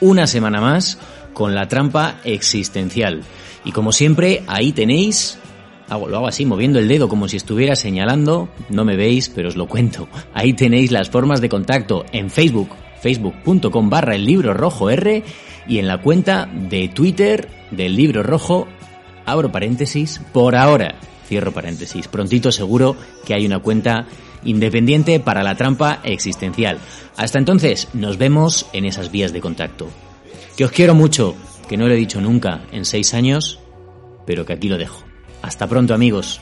Una semana más con la trampa existencial. Y como siempre, ahí tenéis lo hago así, moviendo el dedo como si estuviera señalando. No me veis, pero os lo cuento. Ahí tenéis las formas de contacto en Facebook, facebook.com barra el libro rojo R y en la cuenta de Twitter del libro rojo, abro paréntesis, por ahora. Cierro paréntesis. Prontito seguro que hay una cuenta independiente para la trampa existencial. Hasta entonces, nos vemos en esas vías de contacto. Que os quiero mucho, que no lo he dicho nunca en seis años, pero que aquí lo dejo. Hasta pronto amigos.